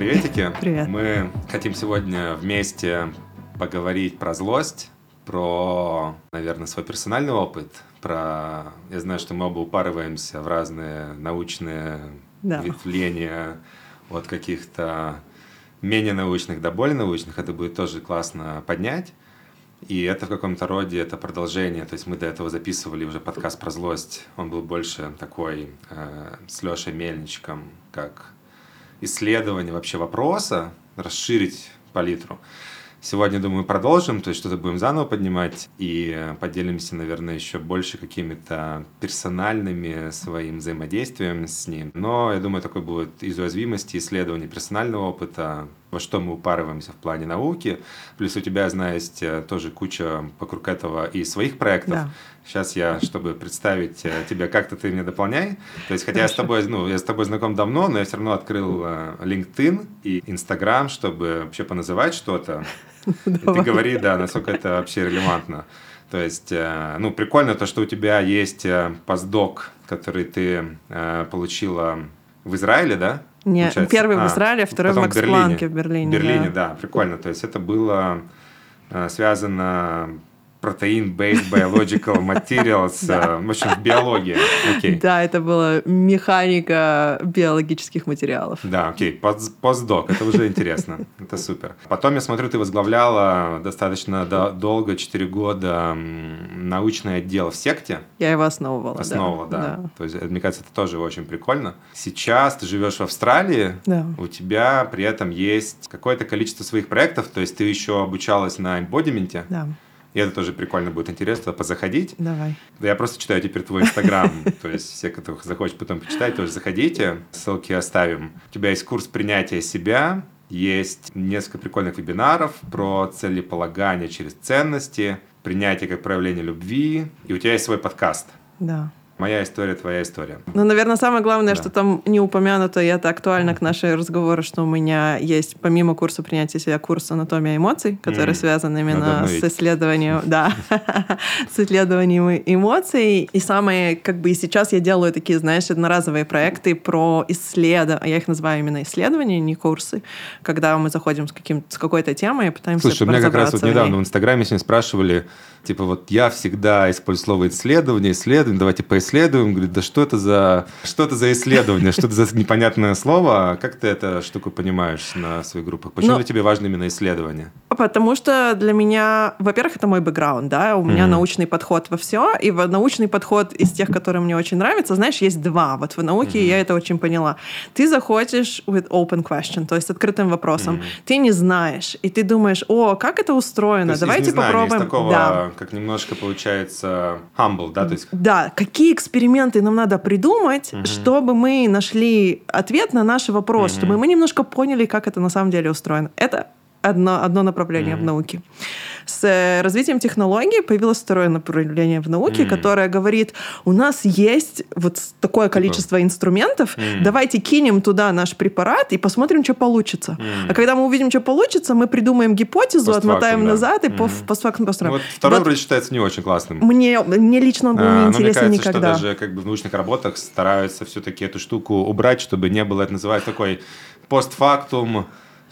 приветики. Привет. Мы хотим сегодня вместе поговорить про злость, про, наверное, свой персональный опыт, про... Я знаю, что мы оба упарываемся в разные научные Да. ветвления от каких-то менее научных до более научных. Это будет тоже классно поднять. И это в каком-то роде это продолжение. То есть мы до этого записывали уже подкаст про злость. Он был больше такой э, с Лешей Мельничком, как исследование вообще вопроса, расширить палитру. Сегодня, думаю, продолжим, то есть что-то будем заново поднимать и э, поделимся, наверное, еще больше какими-то персональными своим взаимодействием с ним. Но, я думаю, такой будет из уязвимости, исследования персонального опыта, во что мы упарываемся в плане науки. Плюс у тебя, есть э, тоже куча вокруг этого и своих проектов. Да. Сейчас я, чтобы представить э, тебя, как-то ты меня дополняй. То есть, хотя я с тобой, ну, я с тобой знаком давно, но я все равно открыл э, LinkedIn и Instagram, чтобы вообще поназывать что-то. И ты говори, да, насколько это вообще релевантно. То есть, ну, прикольно то, что у тебя есть постдок, который ты получила в Израиле, да? Не, Получается? первый в А, Израиле, второй в потом Макс-Планке в Берлине. В Берлине, да. да, прикольно. То есть это было э, связано протеин-based biological materials, э, в общем, в биологии. Окей. Да, это была механика биологических материалов. Да, окей, пост- постдок, это уже интересно, это супер. Потом, я смотрю, ты возглавляла достаточно до- долго, 4 года, научный отдел в секте, Я его основывала. да. основывала, да. То есть, э, мне кажется, это тоже очень прикольно. Сейчас ты живешь в Австралии, Да. у тебя при этом есть какое-то количество своих проектов, то есть ты еще обучалась на эмбодименте, Да, и это тоже прикольно будет интересно позаходить. давай. Да я просто читаю теперь твой инстаграм, то есть все, кто захочет потом почитать, тоже заходите, ссылки оставим. У тебя есть курс принятия себя, есть несколько прикольных вебинаров про целеполагание через ценности, принятие как проявление любви, и у тебя есть свой подкаст. Да. Моя история, твоя история. Ну, наверное, самое главное, Да. что там не упомянуто, и это актуально к нашей разговору, что у меня есть, помимо курса принятия себя, курс анатомия эмоций, который М, связан именно с исследованием, да, с исследованием эмоций. И самые, как бы и сейчас я делаю такие, знаешь, одноразовые проекты про исследования, я их называю именно исследования, не курсы, когда мы заходим с, каким, с какой-то темой и пытаемся Слушай, у меня как раз вот недавно в Инстаграме сегодня спрашивали, типа вот я всегда использую слово исследование, исследование, давайте поисследуем. Говорит, да что это за, что это за исследование, что это за непонятное слово? Как ты эту штуку понимаешь на своих группах? Почему Ну, для тебя важно именно исследование? Потому что для меня, во-первых, это мой бэкграунд, да, у меня научный подход во все, и научный подход из тех, которые мне очень нравятся, знаешь, есть два. Вот в науке я это очень поняла. Ты заходишь with open question, то есть с открытым вопросом. Ты не знаешь, и ты думаешь, о, как это То устроено, давайте попробуем. Из такого, как немножко получается humble, да? То есть Да, какие эксперименты нам надо придумать, чтобы мы нашли ответ на наши вопросы, чтобы мы немножко поняли, как это на самом деле устроено. Это одно, одно направление в науке. С э, развитием технологий появилось второе направление в науке, Мгм. которое говорит, у нас есть вот такое количество инструментов, Мгм. давайте кинем туда наш препарат и посмотрим, что получится. Мгм. А когда мы увидим, что получится, мы придумаем гипотезу, Постфактум, отмотаем да. назад и по постфактум ну, построим. вот второй Вот вроде считается не очень классным. мне, мне лично он был А, не но мне интересен кажется, никогда. что даже как бы в научных работах стараются все-таки эту штуку убрать, чтобы не было, это называется такой постфактум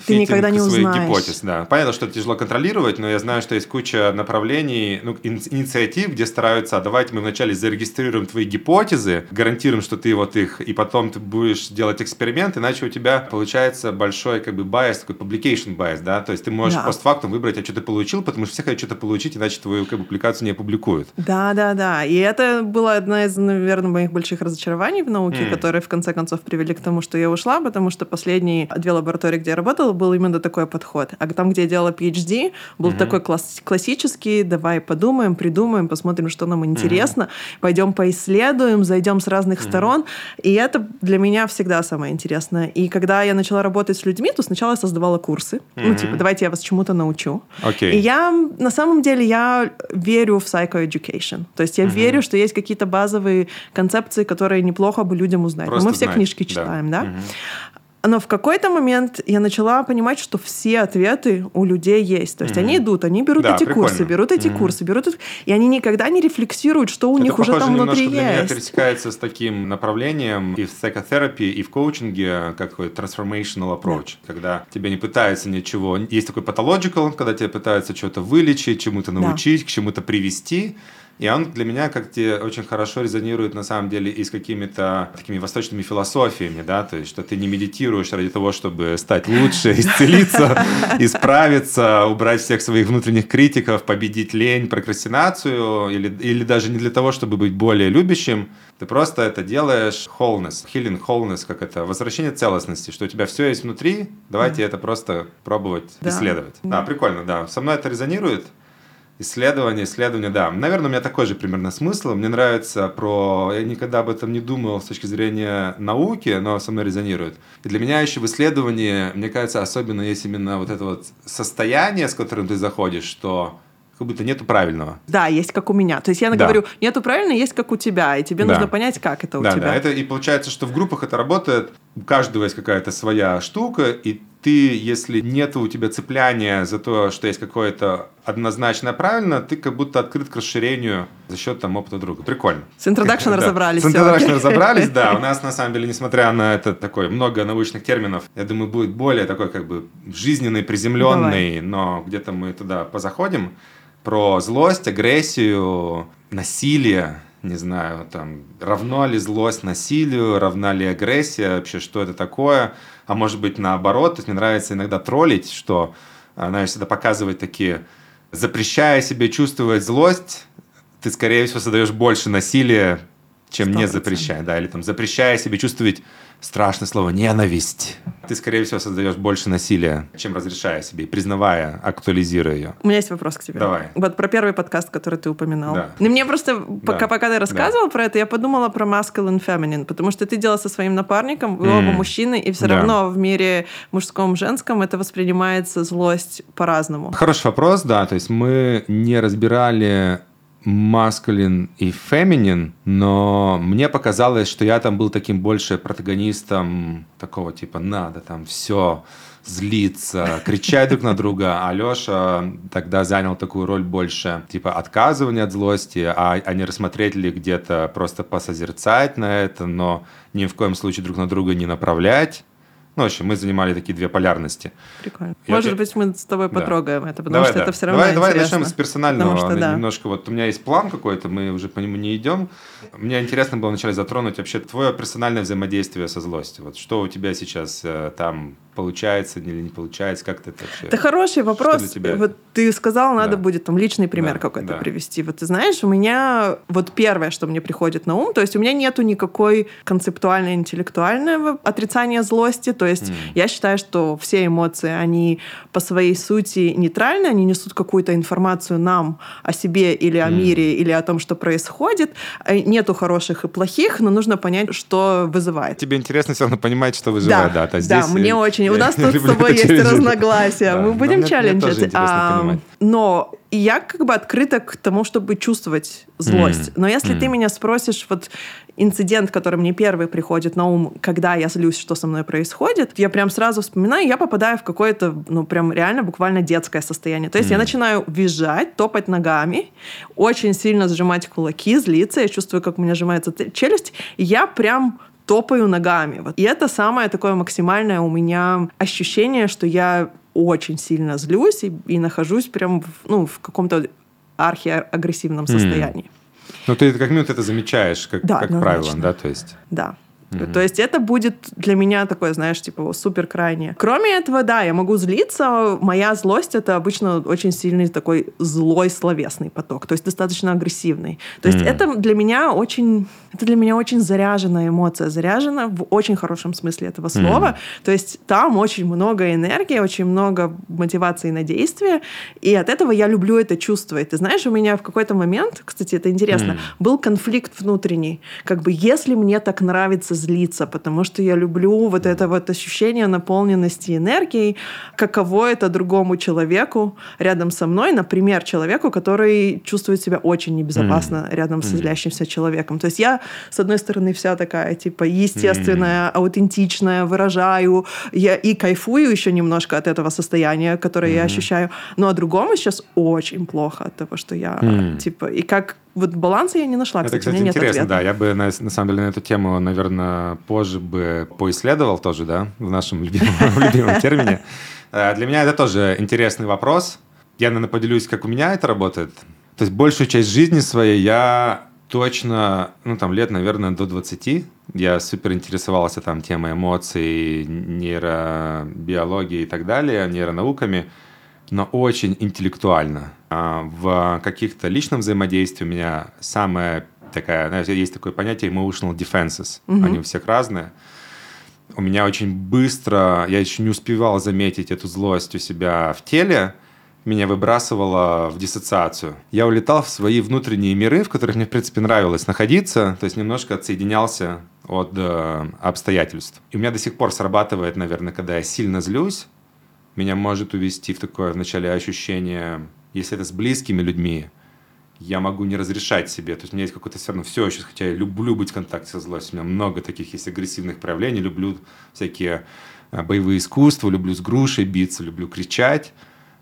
Ты никогда не своих узнаешь. гипотез. Да. Понятно, что это тяжело контролировать, но я знаю, что есть куча направлений, ну, ин- инициатив, где стараются, а давайте мы вначале зарегистрируем твои гипотезы, гарантируем, что ты вот их, и потом ты будешь делать эксперимент, иначе у тебя получается большой как бы bias, такой publication bias, да, то есть ты можешь Да. постфактум выбрать, а что ты получил, потому что все хотят что-то получить, иначе твою как бы, публикацию не опубликуют. Да, да, да. И это была одна из, наверное, моих больших разочарований в науке, М. которые в конце концов привели к тому, что я ушла, потому что последние две лаборатории, где я работала, был именно такой подход. А там, где я делала PhD, был такой класс- классический, давай подумаем, придумаем, посмотрим, что нам интересно, пойдем поисследуем, зайдем с разных сторон. И это для меня всегда самое интересное. И когда я начала работать с людьми, то сначала я создавала курсы. Ну, типа, давайте я вас чему-то научу. Окей. И я, на самом деле, я верю в psychoeducation. То есть я верю, что есть какие-то базовые концепции, которые неплохо бы людям узнать. Но мы все знать, книжки да. читаем, да? Мгм. Но в какой-то момент я начала понимать, что все ответы у людей есть. То есть mm-hmm. они идут, они берут да, эти прикольно. курсы, берут эти mm-hmm. курсы, берут и они никогда не рефлексируют, что у это них уже там внутри есть. Меня пересекается с таким направлением и в psychotherapy, и в коучинге, как такой transformational approach, да. когда тебе не пытаются ничего. Есть такой pathological, когда тебе пытаются что-то вылечить, чему-то научить, да. к чему-то привести. И он для меня как-то очень хорошо резонирует на самом деле и с какими-то такими восточными философиями, да, то есть что ты не медитируешь ради того, чтобы стать лучше, исцелиться, исправиться, убрать всех своих внутренних критиков, победить лень, прокрастинацию, или, или даже не для того, чтобы быть более любящим, ты просто это делаешь wholeness, healing wholeness, как это, возвращение целостности, что у тебя все есть внутри, давайте это просто пробовать да. исследовать. Да, прикольно, да. Со мной это резонирует. Исследование, исследование, да. Наверное, у меня такой же примерно смысл. Мне нравится про... Я никогда об этом не думал с точки зрения науки, но со мной резонирует. И для меня еще в исследовании, мне кажется, особенно есть именно вот это вот состояние, с которым ты заходишь, что как будто нету правильного. Да, есть как у меня. То есть я да. говорю, нету правильного, есть как у тебя, и тебе да. нужно понять, как это у да, тебя. Да, это и получается, что в группах это работает, у каждого есть какая-то своя штука, и ты, если нет у тебя цепляния за то, что есть какое-то однозначно правильно, ты как будто открыт к расширению за счет там опыта друга. Прикольно. С introduction разобрались. С introduction разобрались, да. У нас, на самом деле, несмотря на это такое много научных терминов, я думаю, будет более такой как бы жизненный, приземленный, но где-то мы туда позаходим про злость, агрессию, насилие, не знаю, там, равно ли злость насилию, равна ли агрессия, вообще, что это такое, а может быть, наоборот, то есть мне нравится иногда троллить, что, она всегда показывает такие, запрещая себе чувствовать злость, ты, скорее всего, создаешь больше насилия, чем 100%. не запрещая, да, или там запрещая себе чувствовать страшное слово ненависть. Ты, скорее всего, создаешь больше насилия, чем разрешая себе, признавая, актуализируя ее. У меня есть вопрос к тебе. Давай. Вот про первый подкаст, который ты упоминал. Да. Ну, мне просто, пока, да. пока ты рассказывал да. про это, я подумала про masculine feminine, потому что ты делал со своим напарником, вы mm. оба мужчины, и все да. равно в мире мужском, женском это воспринимается злость по-разному. Хороший вопрос, да. То есть мы не разбирали маскулин и феминин, но мне показалось, что я там был таким больше протагонистом такого типа надо там все злиться, кричать друг на друга. А Леша тогда занял такую роль больше типа отказывания от злости, а, а не рассмотреть ли где-то просто посозерцать на это, но ни в коем случае друг на друга не направлять. Ну, в общем, мы занимали такие две полярности. Прикольно. Я Может быть, мы с тобой потрогаем да. это, потому давай, что да. это все равно давай. Давай начнем с персонального. Потому что, да. Немножко вот у меня есть план какой-то, мы уже по нему не идем. Мне интересно было вначале затронуть вообще твое персональное взаимодействие со злостью. Вот что у тебя сейчас э, там получается или не получается, как ты это вообще? Это хороший вопрос. Что тебя? Вот ты сказал, надо да. будет там личный пример да, какой-то да. привести. Вот ты знаешь, у меня вот первое, что мне приходит на ум, то есть у меня нету никакой концептуальной, интеллектуального отрицания злости, то есть mm. я считаю, что все эмоции, они по своей сути нейтральны, они несут какую-то информацию нам о себе или о mm. мире, или о том, что происходит. Э, нету хороших и плохих, но нужно понять, что вызывает. Тебе интересно все равно понимать, что вызывает, да. Да, да, мне очень у нас тут с тобой есть разногласия. Мы будем челленджить. Но я как бы открыта к тому, чтобы чувствовать злость. Но если ты меня спросишь, вот инцидент, который мне первый приходит на ум, когда я злюсь, что со мной происходит, я прям сразу вспоминаю, я попадаю в какое-то, ну, прям реально буквально детское состояние. То есть я начинаю визжать, топать ногами, очень сильно сжимать кулаки, злиться, я чувствую, как у меня сжимается челюсть, и я прям топаю ногами. Вот. И это самое такое максимальное у меня ощущение, что я очень сильно злюсь и, и нахожусь прям в, ну, в каком-то архиагрессивном состоянии. Mm. Ну, ты как минимум это замечаешь, как, да, как правило, да, то есть? Да. Mm-hmm. То есть это будет для меня такое, знаешь, типа супер крайнее. Кроме этого, да, я могу злиться. Моя злость это обычно очень сильный такой злой словесный поток, то есть достаточно агрессивный. То есть mm-hmm. это для меня очень, это для меня очень заряженная эмоция, заряжена в очень хорошем смысле этого слова. Mm-hmm. То есть там очень много энергии, очень много мотивации на действие, и от этого я люблю это чувствовать. Ты знаешь, у меня в какой-то момент, кстати, это интересно, mm-hmm. был конфликт внутренний, как бы если мне так нравится злиться, потому что я люблю вот это вот ощущение наполненности энергией, каково это другому человеку рядом со мной, например, человеку, который чувствует себя очень небезопасно mm. рядом с злящимся человеком. То есть я, с одной стороны, вся такая, типа, естественная, mm. аутентичная, выражаю, я и кайфую еще немножко от этого состояния, которое mm. я ощущаю, но а другому сейчас очень плохо от того, что я, mm. типа, и как вот баланса я не нашла. Это, кстати, кстати интересно, да. Я бы, на, на самом деле, на эту тему, наверное, позже бы поисследовал тоже, да, в нашем любимом, любимом термине. Э, для меня это тоже интересный вопрос. Я, наверное, поделюсь, как у меня это работает. То есть большую часть жизни своей я точно, ну, там, лет, наверное, до 20, я супер интересовался там темой эмоций, нейробиологии и так далее, нейронауками но очень интеллектуально. А в каких-то личном взаимодействии у меня самая такая, знаешь, есть такое понятие emotional defenses. Угу. Они у всех разные. У меня очень быстро, я еще не успевал заметить эту злость у себя в теле, меня выбрасывало в диссоциацию. Я улетал в свои внутренние миры, в которых мне, в принципе, нравилось находиться, то есть немножко отсоединялся от э, обстоятельств. И у меня до сих пор срабатывает, наверное, когда я сильно злюсь, меня может увести в такое вначале ощущение, если это с близкими людьми, я могу не разрешать себе. То есть у меня есть какое-то все равно все еще, хотя я люблю быть в контакте со злостью. У меня много таких есть агрессивных проявлений. Люблю всякие а, боевые искусства, люблю с грушей биться, люблю кричать.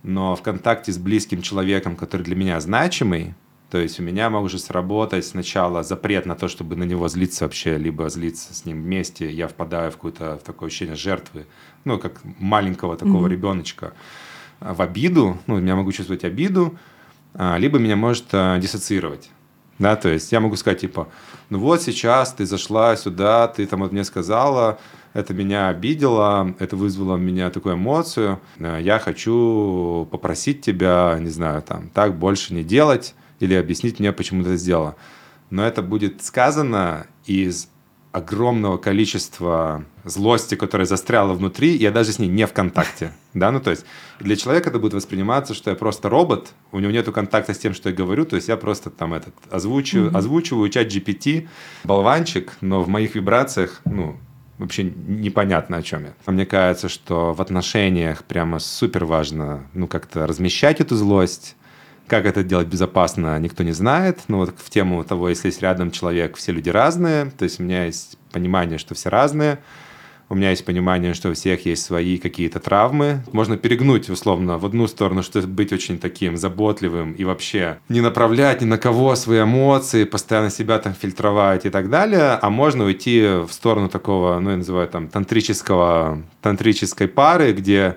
Но в контакте с близким человеком, который для меня значимый, то есть у меня может сработать сначала запрет на то, чтобы на него злиться вообще, либо злиться с ним вместе. Я впадаю в какое-то в такое ощущение жертвы, ну, как маленького такого mm-hmm. ребеночка, а, в обиду. Ну, я могу чувствовать обиду, а, либо меня может а, диссоциировать. Да, то есть я могу сказать, типа, ну вот сейчас ты зашла сюда, ты там вот мне сказала, это меня обидело, это вызвало у меня такую эмоцию. Я хочу попросить тебя, не знаю, там, так больше не делать или объяснить мне, почему ты это сделала. Но это будет сказано из огромного количества злости, которая застряла внутри, я даже с ней не в контакте. Да, ну то есть для человека это будет восприниматься, что я просто робот, у него нету контакта с тем, что я говорю, то есть я просто там этот озвучиваю, mm-hmm. озвучиваю чат GPT, болванчик, но в моих вибрациях, ну, вообще непонятно о чем я. Мне кажется, что в отношениях прямо супер важно, ну, как-то размещать эту злость, как это делать безопасно, никто не знает. Но вот в тему того, если есть рядом человек, все люди разные. То есть у меня есть понимание, что все разные. У меня есть понимание, что у всех есть свои какие-то травмы. Можно перегнуть, условно, в одну сторону, что быть очень таким заботливым и вообще не направлять ни на кого свои эмоции, постоянно себя там фильтровать и так далее. А можно уйти в сторону такого, ну, я называю там тантрического, тантрической пары, где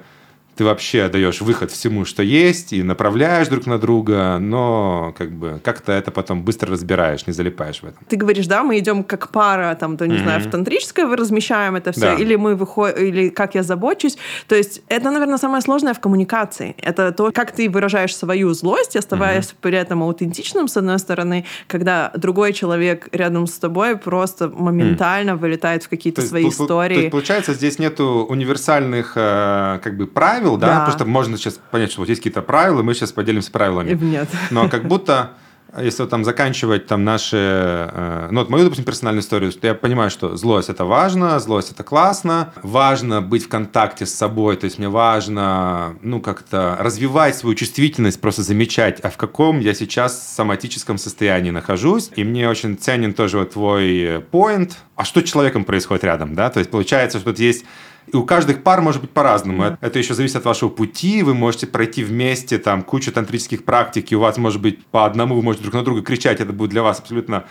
ты вообще даешь выход всему, что есть, и направляешь друг на друга, но как бы как-то это потом быстро разбираешь, не залипаешь в этом. Ты говоришь, да, мы идем как пара, там, то, не mm-hmm. знаю, в тантрическое, вы размещаем это все, да. или мы выходим, или как я забочусь. То есть это, наверное, самое сложное в коммуникации. Это то, как ты выражаешь свою злость, оставаясь mm-hmm. при этом аутентичным, с одной стороны, когда другой человек рядом с тобой просто моментально mm. вылетает в какие-то свои есть, истории. То есть, получается, здесь нету универсальных э, как бы правил, правил, да? да. Потому что можно сейчас понять, что вот есть какие-то правила, мы сейчас поделимся правилами. Нет. Но как будто если вот там заканчивать там наши, э, ну вот мою, допустим, персональную историю, я понимаю, что злость это важно, злость это классно, важно быть в контакте с собой, то есть мне важно, ну как-то развивать свою чувствительность, просто замечать, а в каком я сейчас соматическом состоянии нахожусь, и мне очень ценен тоже вот твой point, а что с человеком происходит рядом, да, то есть получается, что тут есть и у каждых пар может быть по-разному. Mm-hmm. Это еще зависит от вашего пути. Вы можете пройти вместе там кучу тантрических практик, и у вас может быть по одному, вы можете друг на друга кричать. Это будет для вас абсолютно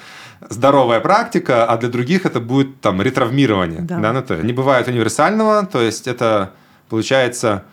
здоровая практика, а для других это будет там ретравмирование. Да. Да, ну, то не бывает универсального, то есть это получается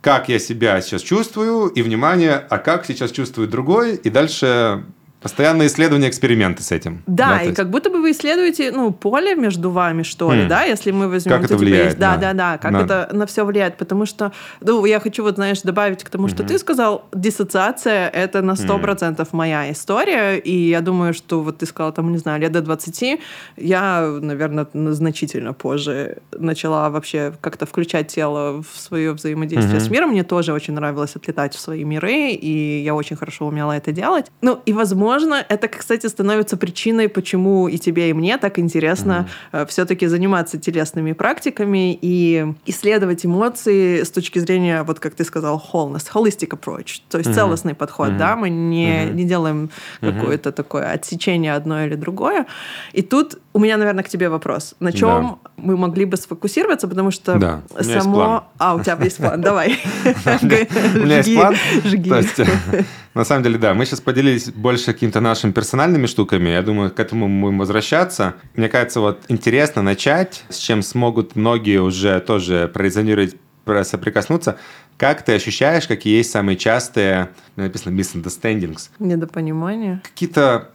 как я себя сейчас чувствую, и внимание, а как сейчас чувствует другой, и дальше Постоянные исследования, эксперименты с этим. Да, да и есть... как будто бы вы исследуете, ну, поле между вами, что ли, mm. да, если мы возьмем... Как это влияет. Есть, да, да, да, как на... это на все влияет, потому что, ну, я хочу вот, знаешь, добавить к тому, что mm-hmm. ты сказал, диссоциация — это на 100% mm. моя история, и я думаю, что вот ты сказала, там, не знаю, лет до 20, я, наверное, значительно позже начала вообще как-то включать тело в свое взаимодействие mm-hmm. с миром. Мне тоже очень нравилось отлетать в свои миры, и я очень хорошо умела это делать. Ну, и, возможно, возможно, это, кстати, становится причиной, почему и тебе, и мне так интересно mm-hmm. Э, все-таки заниматься телесными практиками и исследовать эмоции с точки зрения, вот как ты сказал, wholeness, holistic approach, то есть mm-hmm. целостный подход, mm-hmm. да, мы не, mm-hmm. не делаем mm-hmm. какое-то такое отсечение одно или другое. И тут у меня, наверное, к тебе вопрос. На чем да. мы могли бы сфокусироваться, потому что да. само... А, у тебя есть план, давай. У меня есть план. На самом деле, да, мы сейчас поделились больше какими-то нашими персональными штуками. Я думаю, к этому мы будем возвращаться. Мне кажется, вот интересно начать, с чем смогут многие уже тоже прорезонировать, соприкоснуться. Как ты ощущаешь, какие есть самые частые, написано misunderstandings? Недопонимания. Какие-то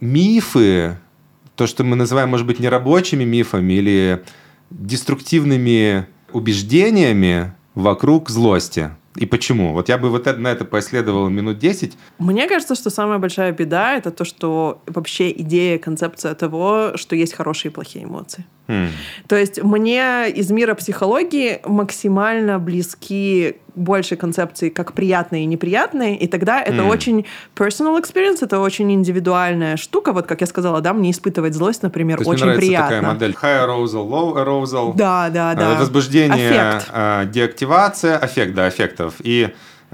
мифы, то, что мы называем, может быть, нерабочими мифами или деструктивными убеждениями вокруг злости. И почему? Вот я бы вот на это поисследовал минут 10. Мне кажется, что самая большая беда — это то, что вообще идея, концепция того, что есть хорошие и плохие эмоции. Mm. То есть мне из мира психологии максимально близки больше концепции как приятные и неприятные, и тогда это mm. очень personal experience, это очень индивидуальная штука. Вот как я сказала, да, мне испытывать злость, например, То очень приятно. такая модель high arousal, low arousal. Да, да, да. Возбуждение, аффект. деактивация, аффект, да, аффектов. И Э,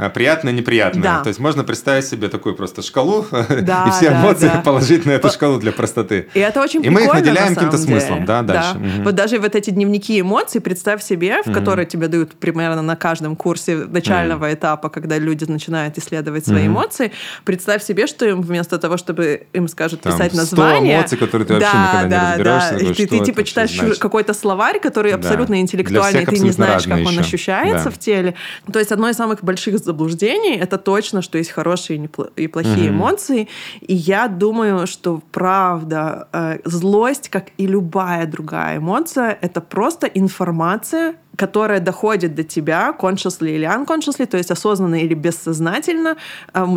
приятное, неприятное. Да. То есть можно представить себе такую просто шкалу да, и все да, эмоции да. положить на эту шкалу для простоты. И это очень И мы их наделяем каким-то смыслом, да, дальше. Да. Угу. Вот даже вот эти дневники эмоций, представь себе, в угу. которые тебе дают примерно на каждом курсе начального угу. этапа, когда люди начинают исследовать свои угу. эмоции, представь себе, что им вместо того, чтобы им скажут Там писать название... эмоций, которые ты вообще да, никогда да, не разбираешься. Да. Ты, ты типа читаешь какой-то словарь, который да. абсолютно интеллектуальный, ты не знаешь, как он ощущается да. в теле. То есть одно из самых больших заблуждений это точно, что есть хорошие и плохие mm-hmm. эмоции. И я думаю, что правда, э, злость, как и любая другая эмоция, это просто информация, которая доходит до тебя, consciously или unconsciously, то есть осознанно или бессознательно,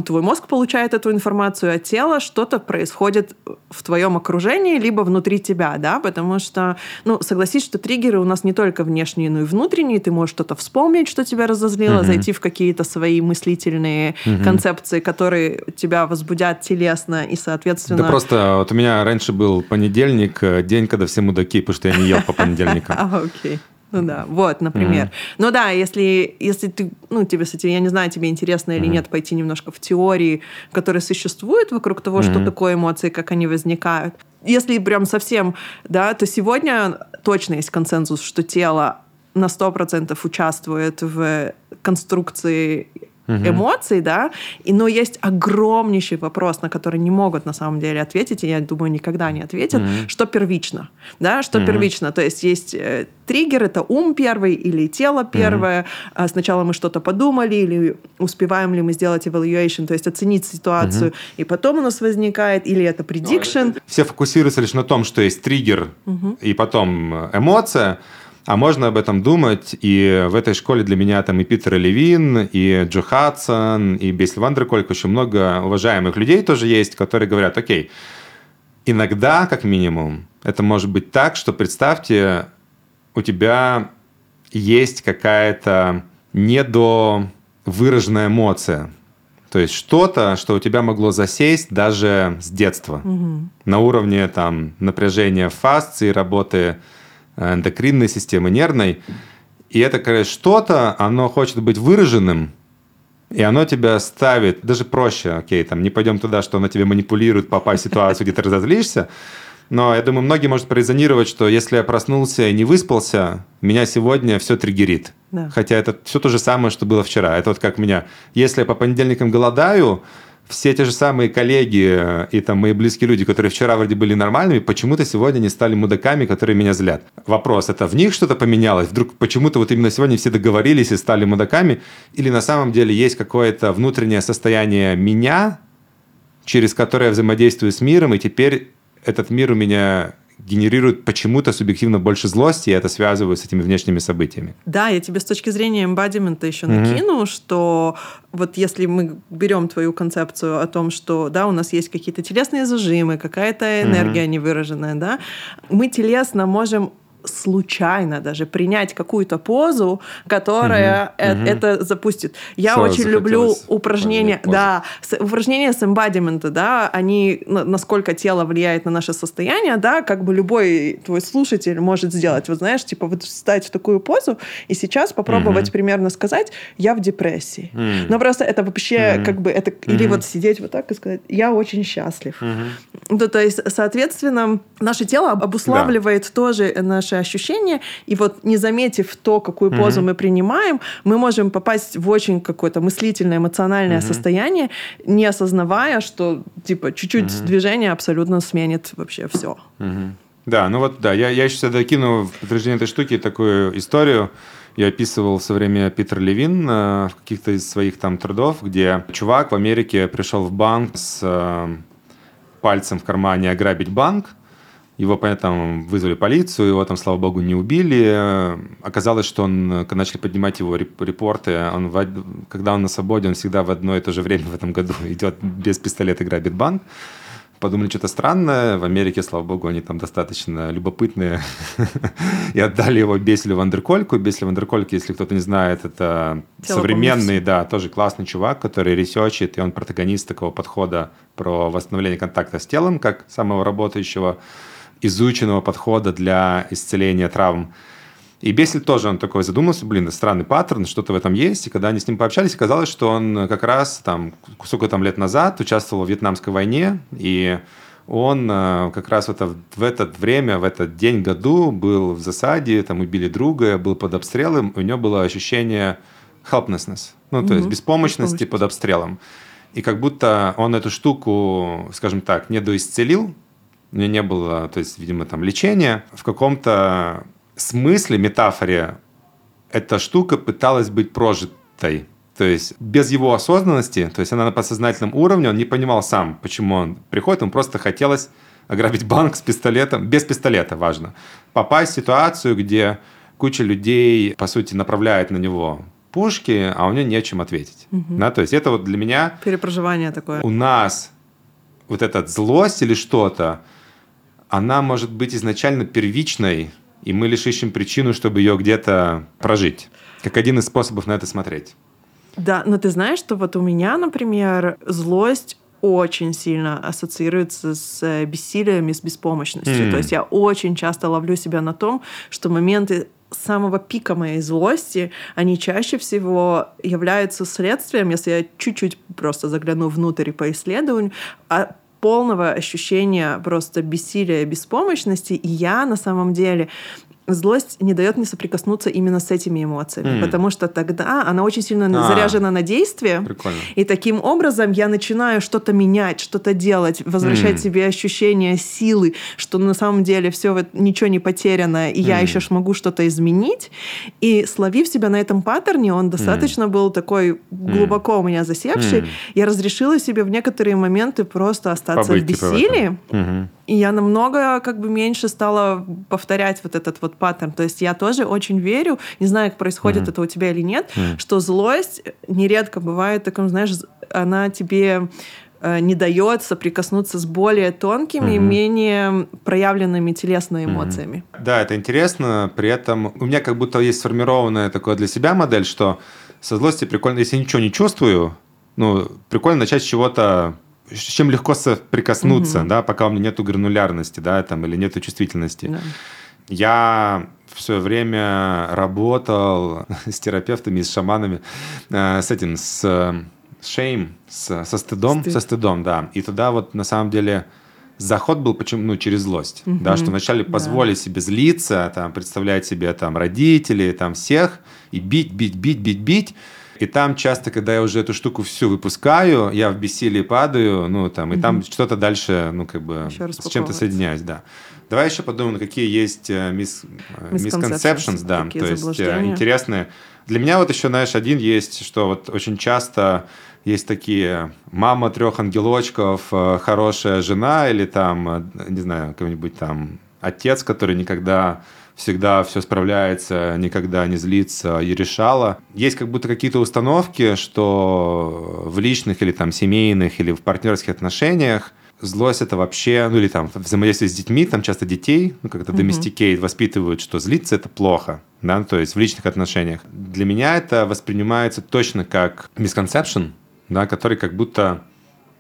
твой мозг получает эту информацию от тела, что-то происходит в твоем окружении, либо внутри тебя, да, потому что, ну, согласись, что триггеры у нас не только внешние, но и внутренние, ты можешь что-то вспомнить, что тебя разозлило, mm-hmm. зайти в какие-то свои мыслительные mm-hmm. концепции, которые тебя возбудят телесно и, соответственно... Да просто вот у меня раньше был понедельник, э, день, когда все мудаки, потому что я не ел по понедельникам. А, окей. Ну да, вот, например. Mm-hmm. Ну да, если, если ты, ну, тебе, кстати, я не знаю, тебе интересно или mm-hmm. нет пойти немножко в теории, которые существуют вокруг того, mm-hmm. что такое эмоции, как они возникают. Если прям совсем, да, то сегодня точно есть консенсус, что тело на 100% участвует в конструкции угу. эмоций, да, и, но есть огромнейший вопрос, на который не могут на самом деле ответить, и я думаю, никогда не ответят, угу. что первично, да, что угу. первично, то есть есть э, триггер, это ум первый или тело первое, угу. сначала мы что-то подумали, или успеваем ли мы сделать evaluation, то есть оценить ситуацию, угу. и потом у нас возникает, или это prediction. Все фокусируются лишь на том, что есть триггер, угу. и потом эмоция, а можно об этом думать, и в этой школе для меня там и Питер Левин, и Джо Хадсон, и Бессель Вандеркольк, очень много уважаемых людей тоже есть, которые говорят, окей, иногда, как минимум, это может быть так, что представьте, у тебя есть какая-то недовыраженная эмоция, то есть что-то, что у тебя могло засесть даже с детства. Угу. На уровне там напряжения фасции, работы эндокринной системы, нервной. И это, конечно, что-то, оно хочет быть выраженным, и оно тебя ставит, даже проще, окей, там не пойдем туда, что оно тебе манипулирует, попасть в ситуацию, где ты разозлишься, но я думаю, многие могут прорезонировать, что если я проснулся и не выспался, меня сегодня все триггерит. Да. Хотя это все то же самое, что было вчера. Это вот как меня. Если я по понедельникам голодаю, все те же самые коллеги э, и там мои близкие люди, которые вчера вроде были нормальными, почему-то сегодня не стали мудаками, которые меня злят. Вопрос, это в них что-то поменялось? Вдруг почему-то вот именно сегодня все договорились и стали мудаками? Или на самом деле есть какое-то внутреннее состояние меня, через которое я взаимодействую с миром, и теперь этот мир у меня генерирует почему-то субъективно больше злости, и это связываю с этими внешними событиями. Да, я тебе с точки зрения эмбадимента еще mm-hmm. накину, что вот если мы берем твою концепцию о том, что да, у нас есть какие-то телесные зажимы, какая-то энергия mm-hmm. невыраженная, да, мы телесно можем случайно даже принять какую-то позу, которая угу, э- угу. это запустит. Я Сразу очень люблю упражнения, да, с, упражнения с эмбадимента, да, они насколько тело влияет на наше состояние, да, как бы любой твой слушатель может сделать. Вот знаешь, типа вот встать в такую позу и сейчас попробовать угу. примерно сказать, я в депрессии. Угу. Но просто это вообще угу. как бы это угу. или вот сидеть вот так и сказать, я очень счастлив. Угу. Да, то есть, соответственно, наше тело обуславливает да. тоже наши ощущения, и вот не заметив то, какую позу mm-hmm. мы принимаем, мы можем попасть в очень какое-то мыслительное, эмоциональное mm-hmm. состояние, не осознавая, что типа чуть-чуть mm-hmm. движение абсолютно сменит вообще все. Mm-hmm. Да, ну вот да, я, я еще сюда кину в подтверждение этой штуки такую историю. Я описывал со время Питер Левин э, в каких-то из своих там трудов, где чувак в Америке пришел в банк с э, пальцем в кармане ограбить банк, его, понятно, вызвали полицию, его там, слава богу, не убили. Оказалось, что он, когда начали поднимать его репорты, он, когда он на свободе, он всегда в одно и то же время в этом году идет без пистолета грабит банк. Подумали, что-то странное. В Америке, слава богу, они там достаточно любопытные. и отдали его Беселю Вандеркольку. Бесель Вандеркольк, если кто-то не знает, это современный, да, тоже классный чувак, который ресечит, и он протагонист такого подхода про восстановление контакта с телом, как самого работающего изученного подхода для исцеления травм. И Бесель тоже, он такой задумался, блин, странный паттерн, что-то в этом есть. И когда они с ним пообщались, оказалось, что он как раз там, сколько там лет назад участвовал в Вьетнамской войне, и он э, как раз в это, в это время, в этот день году был в засаде, там убили друга, был под обстрелом, у него было ощущение helplessness, ну, то угу. есть беспомощности под обстрелом. И как будто он эту штуку, скажем так, не доисцелил, у меня не было, то есть, видимо, там лечения. В каком-то смысле, метафоре, эта штука пыталась быть прожитой. То есть без его осознанности, то есть она на подсознательном уровне, он не понимал сам, почему он приходит, ему просто хотелось ограбить банк с пистолетом, без пистолета, важно. Попасть в ситуацию, где куча людей, по сути, направляет на него пушки, а у него нечем ответить. Угу. Да, то есть это вот для меня... Перепроживание такое. У нас вот эта злость или что-то, она может быть изначально первичной, и мы лишь ищем причину, чтобы ее где-то прожить. Как один из способов на это смотреть. Да, но ты знаешь, что вот у меня, например, злость очень сильно ассоциируется с э, бессилием и с беспомощностью. Mm. То есть я очень часто ловлю себя на том, что моменты самого пика моей злости, они чаще всего являются следствием, если я чуть-чуть просто загляну внутрь и поисследую, а полного ощущения просто бессилия беспомощности. И я на самом деле злость не дает мне соприкоснуться именно с этими эмоциями, mm. потому что тогда она очень сильно а, заряжена на действие, прикольно. и таким образом я начинаю что-то менять, что-то делать, возвращать mm. себе ощущение силы, что на самом деле все ничего не потеряно, и mm. я еще смогу что-то изменить. И словив себя на этом паттерне, он достаточно mm. был такой глубоко mm. у меня засевший, mm. я разрешила себе в некоторые моменты просто остаться Побыть, в типа, бессилии. Типа и я намного как бы меньше стала повторять вот этот вот паттерн. То есть я тоже очень верю, не знаю, как происходит mm-hmm. это у тебя или нет, mm-hmm. что злость нередко бывает таком, знаешь, она тебе э, не дает соприкоснуться с более тонкими, mm-hmm. менее проявленными телесными эмоциями. Mm-hmm. Да, это интересно. При этом у меня как будто есть сформированная такая для себя модель, что со злости прикольно, если я ничего не чувствую, ну, прикольно начать с чего-то с чем легко соприкоснуться, угу. да, пока у меня нету гранулярности, да, там, или нету чувствительности. Да. Я все время работал с терапевтами, с шаманами, э, с этим, с шейм, с, со стыдом, Стыд. со стыдом, да. И туда вот на самом деле заход был почему ну через злость, угу. да, что вначале да. позволить себе злиться, там представлять себе там родителей, там всех и бить, бить, бить, бить, бить и там часто, когда я уже эту штуку всю выпускаю, я в бессилии падаю, ну, там, и там что-то дальше, ну, как бы, с чем-то соединяюсь, да. Давай еще подумаем, какие есть э, мис... Э, misconceptions, да, то есть э, интересные. Для меня вот еще, знаешь, один есть, что вот очень часто есть такие мама трех ангелочков, хорошая жена или там, не знаю, какой-нибудь там отец, который никогда всегда все справляется, никогда не злится и решала. Есть как будто какие-то установки, что в личных или там семейных или в партнерских отношениях злость это вообще, ну или там взаимодействие с детьми, там часто детей, ну как-то domesticate, воспитывают, что злиться это плохо, да, то есть в личных отношениях. Для меня это воспринимается точно как misconception, да, который как будто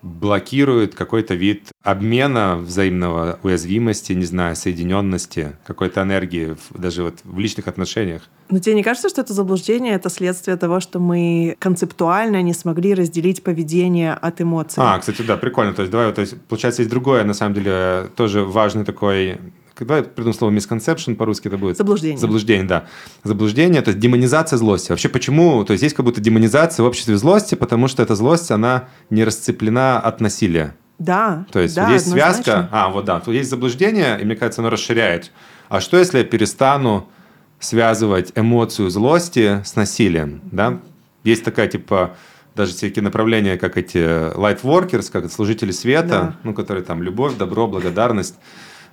блокирует какой-то вид обмена взаимного уязвимости, не знаю, соединенности, какой-то энергии, даже вот в личных отношениях. Но тебе не кажется, что это заблуждение, это следствие того, что мы концептуально не смогли разделить поведение от эмоций? А, кстати, да, прикольно. То есть, давай, то есть, получается, есть другое, на самом деле, тоже важный такой Давай придумаем слово misconception, по-русски это будет. Заблуждение. Заблуждение, да. Заблуждение, то есть демонизация злости. Вообще почему? То есть есть как будто демонизация в обществе злости, потому что эта злость, она не расцеплена от насилия. Да. То есть да, вот есть связка, а, вот да, тут есть заблуждение, и мне кажется, оно расширяет. А что, если я перестану связывать эмоцию злости с насилием, да? Есть такая, типа, даже всякие направления, как эти light workers, как служители света, да. ну, которые там любовь, добро, благодарность.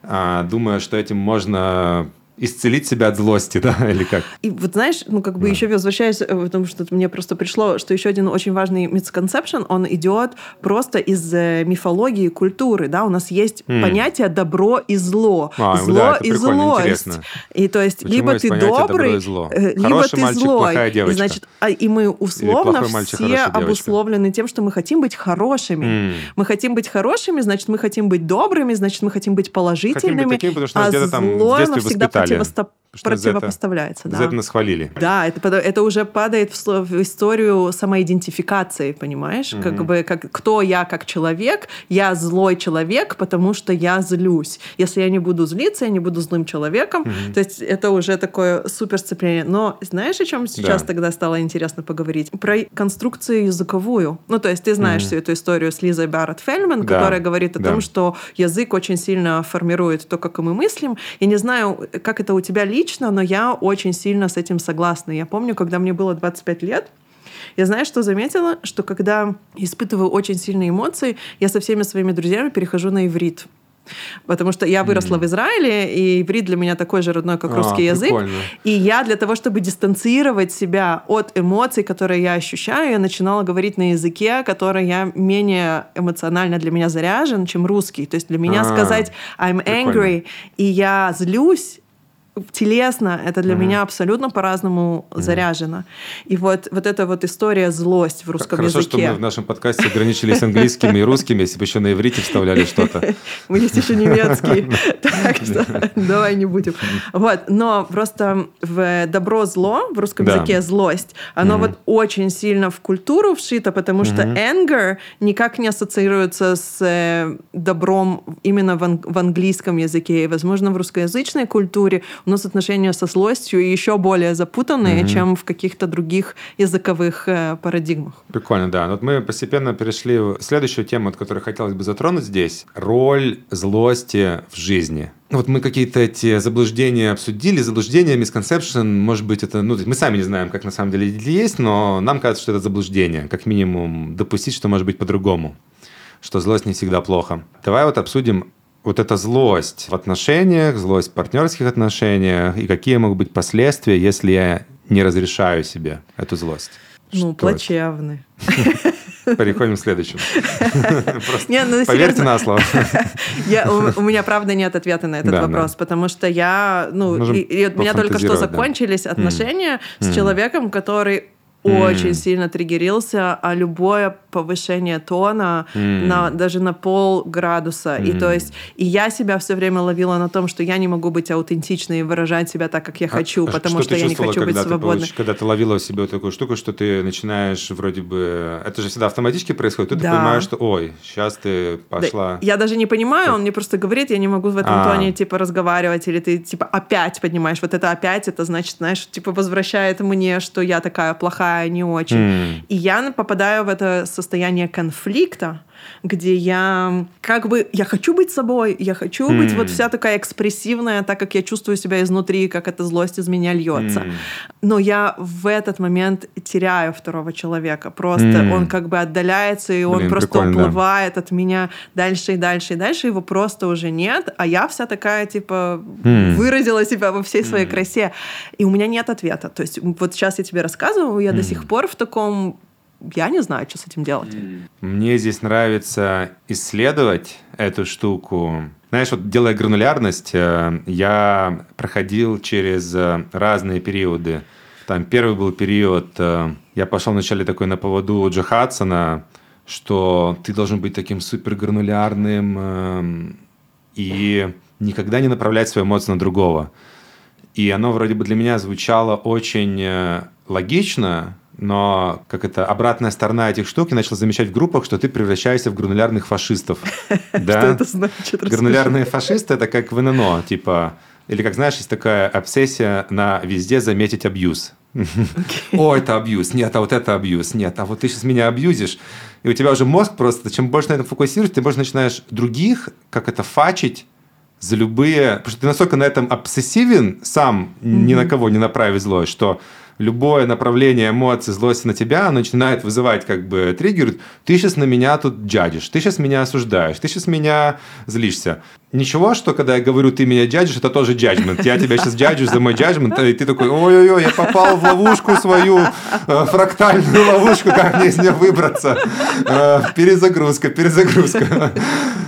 А, думая, что этим можно исцелить себя от злости, да, или как? И вот знаешь, ну как бы да. еще возвращаясь, э, потому что мне просто пришло, что еще один очень важный misconception, он идет просто из э, мифологии культуры, да, у нас есть mm. понятие добро и зло, а, зло да, и злость. Интересно. И то есть Почему либо ты добрый, и зло? Э, либо Хороший ты мальчик, злой. плохая девочка. И, значит, а, и мы условно мальчик, все обусловлены тем, что мы хотим быть хорошими. Mm. Мы хотим быть хорошими, значит, мы хотим быть добрыми, значит, мы хотим быть положительными. Хотим быть таким, потому что а зло там в детстве всегда противостап противопоставляется. За это, да. за это нас хвалили. Да, это, это уже падает в, в историю самоидентификации, понимаешь? Угу. Как бы как, кто я как человек? Я злой человек, потому что я злюсь. Если я не буду злиться, я не буду злым человеком. Угу. То есть это уже такое супер сцепление. Но знаешь, о чем сейчас да. тогда стало интересно поговорить? Про конструкцию языковую. Ну, то есть ты знаешь угу. всю эту историю с Лизой Барретт Фельдман, да. которая говорит о да. том, что язык очень сильно формирует то, как мы мыслим. Я не знаю, как это у тебя лично, лично, но я очень сильно с этим согласна. Я помню, когда мне было 25 лет, я знаю, что заметила, что когда испытываю очень сильные эмоции, я со всеми своими друзьями перехожу на иврит. Потому что я выросла mm. в Израиле, и иврит для меня такой же родной, как а, русский язык. Прикольно. И я для того, чтобы дистанцировать себя от эмоций, которые я ощущаю, я начинала говорить на языке, который я менее эмоционально для меня заряжен, чем русский. То есть для меня а, сказать I'm angry, прикольно. и я злюсь, телесно, это для mm-hmm. меня абсолютно по-разному mm-hmm. заряжено. И вот, вот эта вот история злость в русском Хорошо, языке. что мы в нашем подкасте ограничились английскими и русскими, если бы еще на иврите вставляли что-то. Мы есть еще немецкий, так что давай не будем. Вот, но просто в добро-зло, в русском языке злость, оно вот очень сильно в культуру вшито, потому что anger никак не ассоциируется с э, добром именно в английском языке. И, возможно, в русскоязычной культуре у нас отношения со злостью еще более запутанные, mm-hmm. чем в каких-то других языковых э, парадигмах. Прикольно, да. Вот мы постепенно перешли в следующую тему, от которой хотелось бы затронуть здесь. Роль злости в жизни. Вот мы какие-то эти заблуждения обсудили. Заблуждение, misconception, может быть, это... Ну, мы сами не знаем, как на самом деле есть, но нам кажется, что это заблуждение. Как минимум, допустить, что может быть по-другому. Что злость не всегда плохо. Давай вот обсудим вот эта злость в отношениях, злость в партнерских отношениях, и какие могут быть последствия, если я не разрешаю себе эту злость? Ну, плачевны. Переходим к следующему. Не, ну, Поверьте на слово. Я, у, у меня, правда, нет ответа на этот да, вопрос, да. потому что я, ну, и, и у меня только что закончились да. отношения mm. с человеком, который очень сильно триггерился, а любое повышение тона mm. на, даже на пол градуса. Mm. И то есть, и я себя все время ловила на том, что я не могу быть аутентичной и выражать себя так, как я а, хочу, а потому что, что я не хочу быть свободной. Ты, когда ты ловила в себе такую штуку, что ты начинаешь вроде бы... Это же всегда автоматически происходит. Ты, да. ты понимаешь, что, ой, сейчас ты пошла... Да. Я даже не понимаю, он мне просто говорит, я не могу в этом а. тоне, типа, разговаривать, или ты, типа, опять поднимаешь. Вот это опять, это значит, знаешь, типа, возвращает мне, что я такая плохая, плохая, не очень. Mm. И я попадаю в это состояние конфликта, где я как бы я хочу быть собой, я хочу mm. быть вот вся такая экспрессивная, так как я чувствую себя изнутри, как эта злость из меня льется. Mm. Но я в этот момент теряю второго человека. Просто mm. он как бы отдаляется, и он Блин, просто уплывает да. от меня дальше и дальше и дальше. Его просто уже нет, а я вся такая типа mm. выразила себя во всей своей mm. красе. И у меня нет ответа. То есть вот сейчас я тебе рассказываю, я mm. до сих пор в таком я не знаю, что с этим делать. Мне здесь нравится исследовать эту штуку. Знаешь, вот делая гранулярность, э, я проходил через э, разные периоды. Там первый был период, э, я пошел вначале такой на поводу Джо Хадсона, что ты должен быть таким супер гранулярным и никогда не направлять свои эмоции на другого. И оно вроде бы для меня звучало очень логично, но как это обратная сторона этих штук, я начал замечать в группах, что ты превращаешься в гранулярных фашистов. Да? Что это значит? Гранулярные фашисты это как в ННО, типа или как знаешь, есть такая обсессия на везде заметить абьюз. О, это абьюз, нет, а вот это абьюз, нет, а вот ты сейчас меня абьюзишь. И у тебя уже мозг просто, чем больше на этом фокусируешься, ты больше начинаешь других, как это, фачить за любые... Потому что ты настолько на этом обсессивен сам, ни на кого не направить злость, что любое направление эмоций, злости на тебя начинает вызывать как бы триггер. Ты сейчас на меня тут джадишь, ты сейчас меня осуждаешь, ты сейчас меня злишься. Ничего, что когда я говорю, ты меня джадишь, это тоже джаджмент. Я тебя сейчас джаджу за мой джаджмент, и ты такой, ой-ой-ой, я попал в ловушку свою, э, фрактальную ловушку, как мне из нее выбраться. Э, перезагрузка, перезагрузка.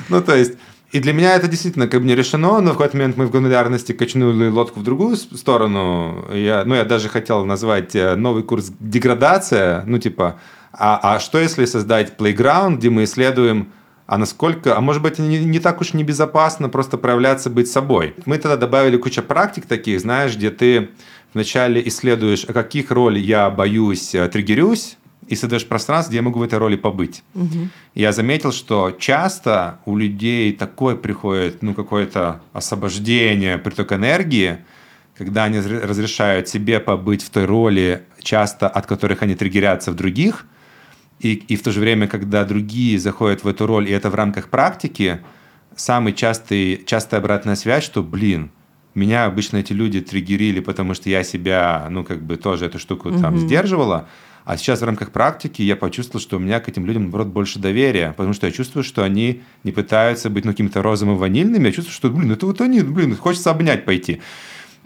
Ну, то есть, и для меня это действительно как бы не решено, но в какой-то момент мы в гранулярности качнули лодку в другую сторону. Я, ну, я даже хотел назвать э, новый курс «Деградация». Ну, типа, а, а что если создать playground, где мы исследуем а насколько, а может быть, не, не так уж небезопасно просто проявляться, быть собой. Мы тогда добавили кучу практик таких, знаешь, где ты вначале исследуешь, о каких роли я боюсь, э, триггерюсь, и создаешь пространство, где я могу в этой роли побыть. Угу. Я заметил, что часто у людей такое приходит, ну, какое-то освобождение, приток энергии, когда они разрешают себе побыть в той роли, часто от которых они триггерятся в других, и, и в то же время, когда другие заходят в эту роль, и это в рамках практики, самый частый, частая обратная связь, что, блин, меня обычно эти люди триггерили, потому что я себя, ну, как бы тоже эту штуку mm-hmm. там сдерживала, а сейчас в рамках практики я почувствовал, что у меня к этим людям, наоборот, больше доверия, потому что я чувствую, что они не пытаются быть ну, какими-то розовыми ванильными, я чувствую, что, блин, это вот они, блин, хочется обнять пойти.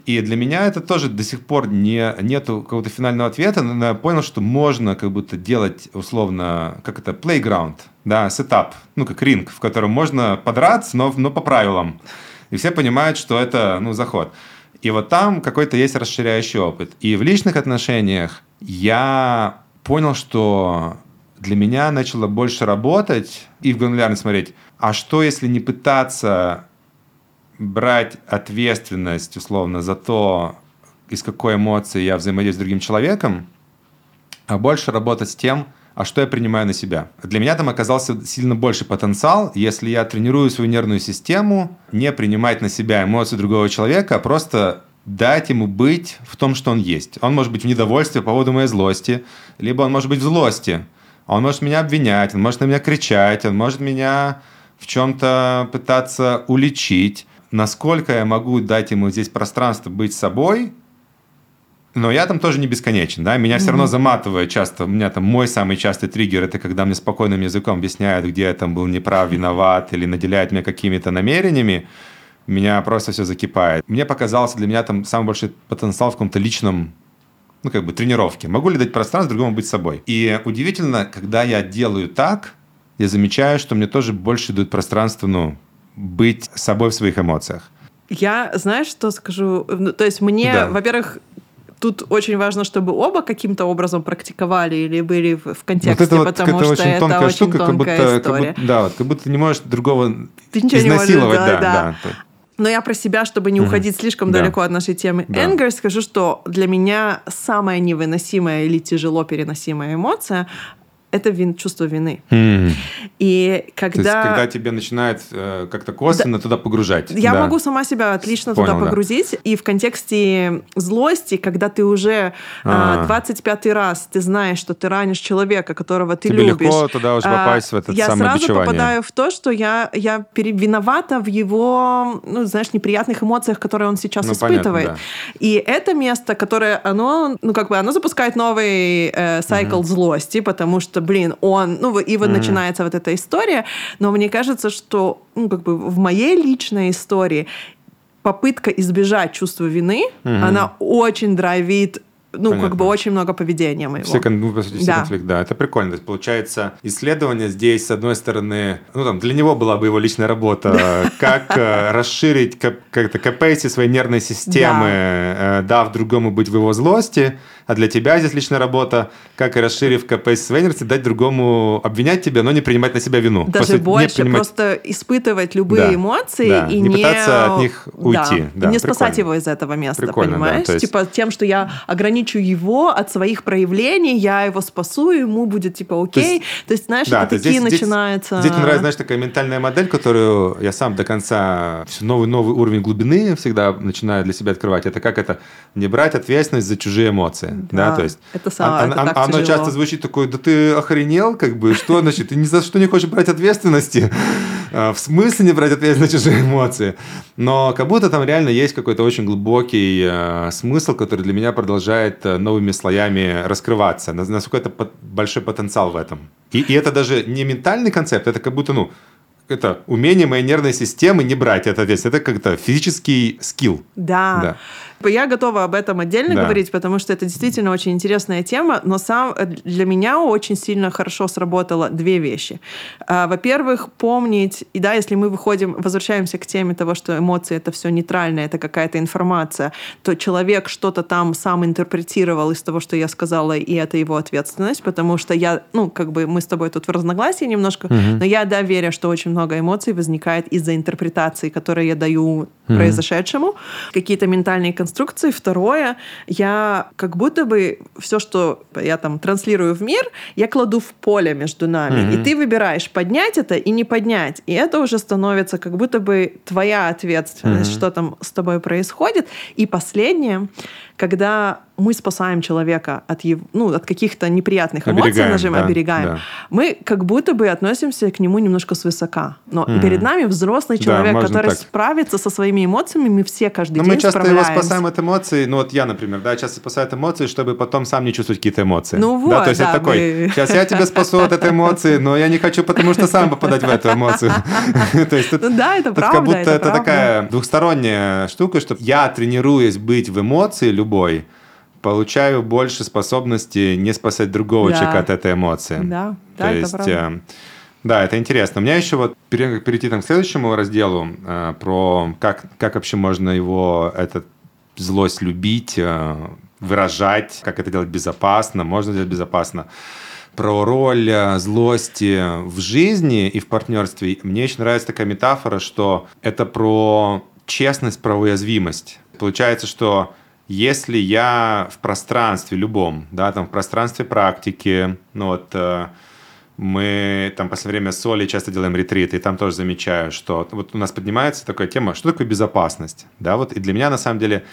И для меня это тоже до сих пор не, нету какого-то финального ответа, но я понял, что можно как будто делать условно, как это, playground, да, сетап, ну, как ринг, в котором можно подраться, но, но по правилам. И все понимают, что это, ну, заход. И вот там какой-то есть расширяющий опыт. И в личных отношениях я понял, что для меня начало больше работать и в гранулярно смотреть, а что если не пытаться брать ответственность, условно, за то, из какой эмоции я взаимодействую с другим человеком, а больше работать с тем, а что я принимаю на себя. Для меня там оказался сильно больше потенциал, если я тренирую свою нервную систему, не принимать на себя эмоции другого человека, а просто дать ему быть в том, что он есть. Он может быть в недовольстве по поводу моей злости, либо он может быть в злости. Он может меня обвинять, он может на меня кричать, он может меня в чем-то пытаться уличить. Насколько я могу дать ему здесь пространство быть собой, но я там тоже не бесконечен, да, меня все равно заматывает часто, у меня там мой самый частый триггер, это когда мне спокойным языком объясняют, где я там был неправ, виноват, или наделяют меня какими-то намерениями, меня просто все закипает. Мне показался для меня там самый большой потенциал в каком-то личном ну, как бы тренировке. Могу ли дать пространство другому быть собой? И удивительно, когда я делаю так, я замечаю, что мне тоже больше дают пространство, ну, быть собой в своих эмоциях. Я, знаешь, что скажу? Ну, то есть мне, да. во-первых, тут очень важно, чтобы оба каким-то образом практиковали или были в, контексте, вот это вот, потому это что очень это очень штука, тонкая как будто, история. Как будто, да, вот, как будто ты не можешь другого Ты изнасиловать. Можешь, да, да, да. да. Но я про себя, чтобы не уходить mm-hmm. слишком да. далеко от нашей темы да. Энгер, скажу, что для меня самая невыносимая или тяжело переносимая эмоция это вин, чувство вины. Mm. И когда... То есть, когда тебе начинает э, как-то косвенно да. туда погружать. Я да. могу сама себя отлично Понял, туда погрузить. Да. И в контексте злости, когда ты уже а. 25 раз ты знаешь, что ты ранишь человека, которого ты тебе любишь. легко туда уже а, попасть а, в этот я сразу попадаю в то, что я, я виновата в его, ну, знаешь, неприятных эмоциях, которые он сейчас ну, испытывает. Понятно, да. И это место, которое, оно, ну, как бы, оно запускает новый э, цикл mm-hmm. злости, потому что, блин, он, ну, и вот mm-hmm. начинается вот эта история, но мне кажется, что, ну, как бы в моей личной истории попытка избежать чувства вины, mm-hmm. она очень драйвит ну, Понятно. как бы очень много поведения моего. Все, кон- ну, все Да. конфликт, да, это прикольно. То есть, получается, исследование здесь, с одной стороны, ну, там, для него была бы его личная работа, как э, расширить как-то capacity своей нервной системы, э, дав другому быть в его злости, а для тебя здесь личная работа, как и расширив своей нервности, дать другому обвинять тебя, но не принимать на себя вину. Даже не больше, принимать- просто испытывать любые Да, эмоции да, и не не, пытаться от них уйти. Да, Да, не спасать прикольно. его из этого места, Прикольно, да, понимаешь? то есть- Типа тем, что я ограничу его от своих проявлений, я его спасу, ему будет типа окей. То есть, знаешь, Да, это то есть такие здесь- здесь- начинаются... Здесь мне нравится, знаешь, такая ментальная модель, которую я сам до конца все новый новый уровень глубины всегда начинаю для себя открывать. Это как это не брать ответственность за чужие эмоции, да, Да, то есть. это самое, оно, это так оно тяжело. часто звучит такой, да ты охренел, как бы, что значит, ты ни за что не хочешь брать ответственности. А, В смысле не брать ответственность за чужие эмоции? Но как будто там реально есть какой-то очень глубокий э, смысл, который для меня продолжает э, новыми слоями раскрываться. Нас- Насколько это большой потенциал в этом. И, и это даже не ментальный концепт, это как будто, ну, это умение моей нервной системы не брать это ответственность. Это как-то физический скилл. Да. Да. Я готова об этом отдельно Да. говорить, потому что это действительно очень интересная тема, но сам э, для меня очень сильно хорошо сработало две вещи. А, Во-первых, помнить, и да, если мы выходим, возвращаемся к теме того, что эмоции это все нейтрально, это какая-то информация, то человек что-то там сам интерпретировал из того, что я сказала, и это его ответственность, потому что я, ну, как бы мы с тобой тут в разногласии немножко, но я, да, верю, что очень много эмоций возникает из-за интерпретации, которые я даю произошедшему, какие-то ментальные конструкции. Второе, я как будто бы все, что я там транслирую в мир, я кладу в поле между нами. И ты выбираешь, поднять это и не поднять. И это уже становится как будто бы твоя ответственность, что там с тобой происходит. И последнее, когда мы спасаем человека от, ев- ну, от каких-то неприятных эмоций, Оберегаем, нажим, да, оберегаем, да. мы как будто бы относимся к нему немножко свысока. Но перед нами взрослый Да, человек, можно который так. справится со своими эмоциями, мы все каждый Но день мы часто его спасаем от эмоций. Ну, вот я, например, да, часто спасаю от эмоций, чтобы потом сам не чувствовать какие-то эмоции. Ну да, вот, то есть да, это такой, мы- сейчас я тебя спасу от этой эмоции, но я не хочу, потому что сам попадать в эту эмоцию. То есть тут Ну да, это Тут правда, как будто это такая двухсторонняя штука, что я тренируясь быть в эмоции любой, получаю больше способности не спасать другого Да. человека от этой эмоции. Да, То да, это есть, правда. э, да, это интересно. У меня еще вот, перед как перейти там, к следующему разделу, э, про как, как вообще можно его, этот злость любить, э, выражать, как это делать безопасно, можно делать безопасно. Про роль э, злости в жизни и в партнерстве. Мне очень нравится такая метафора, что это про честность, про уязвимость. Получается, что если я в пространстве любом, да, там в пространстве практики, ну вот э, мы там в последнее время с Олей часто делаем ретриты, и там тоже замечаю, что вот у нас поднимается такая тема, что такое безопасность, да, вот, и для меня на самом деле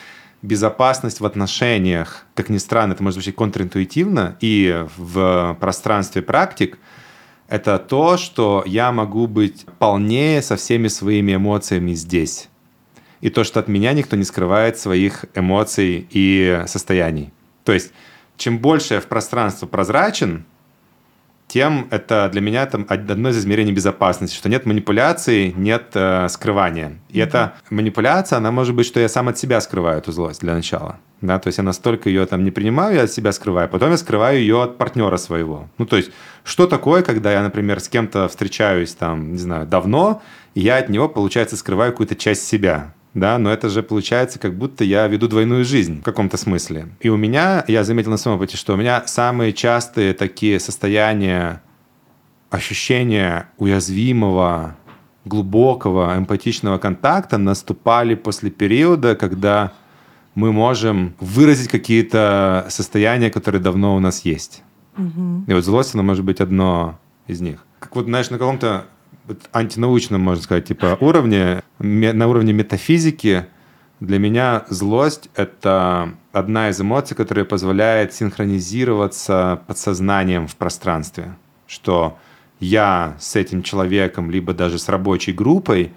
безопасность в отношениях, как ни странно, это может звучать контринтуитивно, и в пространстве практик, это то, что я могу быть полнее со всеми своими эмоциями здесь. И то, что от меня никто не скрывает своих эмоций и состояний. То есть, чем больше я в пространство прозрачен, тем это для меня там одно из измерений безопасности, что нет манипуляции, нет э, скрывания. И эта манипуляция, она может быть, что я сам от себя скрываю эту злость для начала. Да, то есть я настолько ее там не принимаю, я от себя скрываю, потом я скрываю ее от партнера своего. Ну, то есть, что такое, когда я, например, с кем-то встречаюсь там, не знаю, давно, и я от него, получается, скрываю какую-то часть себя да, но это же получается, как будто я веду двойную жизнь в каком-то смысле. И у меня, я заметил на своем опыте, что у меня самые частые такие состояния, ощущения уязвимого, глубокого, эмпатичного контакта наступали после периода, когда мы можем выразить какие-то состояния, которые давно у нас есть. И вот злость, она может быть одно из них. Как вот, знаешь, на каком-то антинаучном, можно сказать, типа уровне, на уровне метафизики, для меня злость — это одна из эмоций, которая позволяет синхронизироваться подсознанием в пространстве. Что я с этим человеком, либо даже с рабочей группой,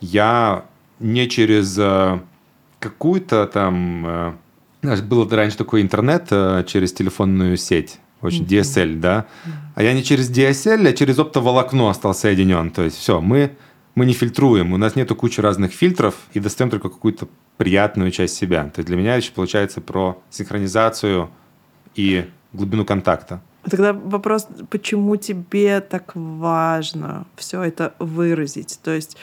я не через э, какую-то там... э, знаешь, был раньше такой интернет э, через телефонную сеть, очень DSL, да? А я не через DSL, а через оптоволокно стал соединен. То есть все, мы, мы не фильтруем, у нас нету кучи разных фильтров и достаем только какую-то приятную часть себя. То есть для меня еще получается про синхронизацию и глубину контакта. Тогда вопрос, почему тебе так важно все это выразить? То есть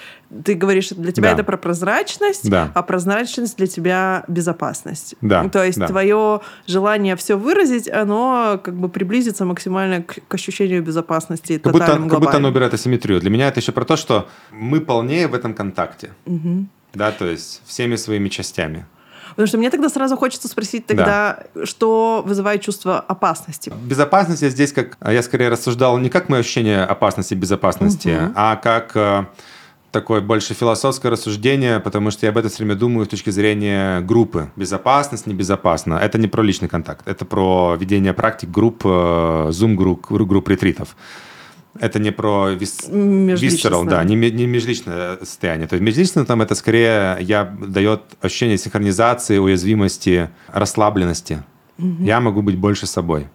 ты говоришь, для тебя да. это про прозрачность, да. а прозрачность для тебя безопасность. Да. То есть да. твое желание все выразить, оно как бы приблизится максимально к, к ощущению безопасности. Как будто, как будто оно убирает асимметрию. Для меня это еще про то, что мы полнее в этом контакте. Угу. Да, то есть всеми своими частями. Потому что мне тогда сразу хочется спросить тогда, да. что вызывает чувство опасности. Безопасность я здесь как... Я скорее рассуждал не как мое ощущение опасности, безопасности, угу. а как э, такое больше философское рассуждение, потому что я об этом все время думаю с точки зрения группы. Безопасность, небезопасно. Это не про личный контакт, это про ведение практик групп, э, зум-групп, групп ретритов. Это не про вис... visceral, да, не, не межличное состояние. То есть межличное там это скорее я дает ощущение синхронизации, уязвимости, расслабленности. Угу. Я могу быть больше собой.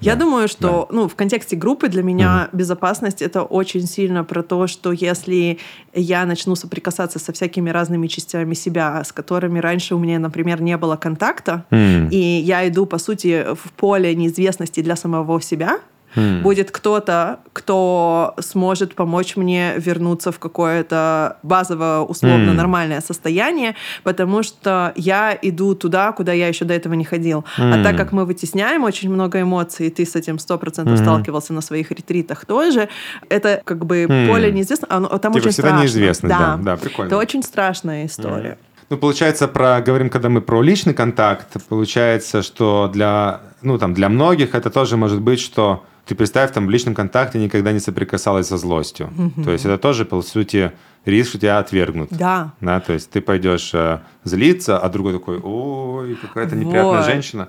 Я да. думаю, что да. ну, в контексте группы для меня угу. безопасность это очень сильно про то, что если я начну соприкасаться со всякими разными частями себя, с которыми раньше у меня, например, не было контакта, mm. и я иду, по сути, в поле неизвестности для самого себя, Mm. Будет кто-то, кто сможет помочь мне вернуться в какое-то базово условно mm. нормальное состояние, потому что я иду туда, куда я еще до этого не ходил. Mm. А так как мы вытесняем очень много эмоций, и ты с этим сто процентов mm. сталкивался на своих ретритах тоже, это как бы mm. поле неизвестно, оно, там типа очень всегда страшно. неизвестно, да. да, да, прикольно. Это очень страшная история. Mm. Ну, получается, про, говорим, когда мы про личный контакт, получается, что для, ну, там, для многих это тоже может быть, что ты представь, там в личном контакте никогда не соприкасалась со злостью. Угу. То есть это тоже, по сути, риск, что тебя отвергнут. Да. да то есть ты пойдешь э, злиться, а другой такой, ой, какая-то неприятная вот. женщина.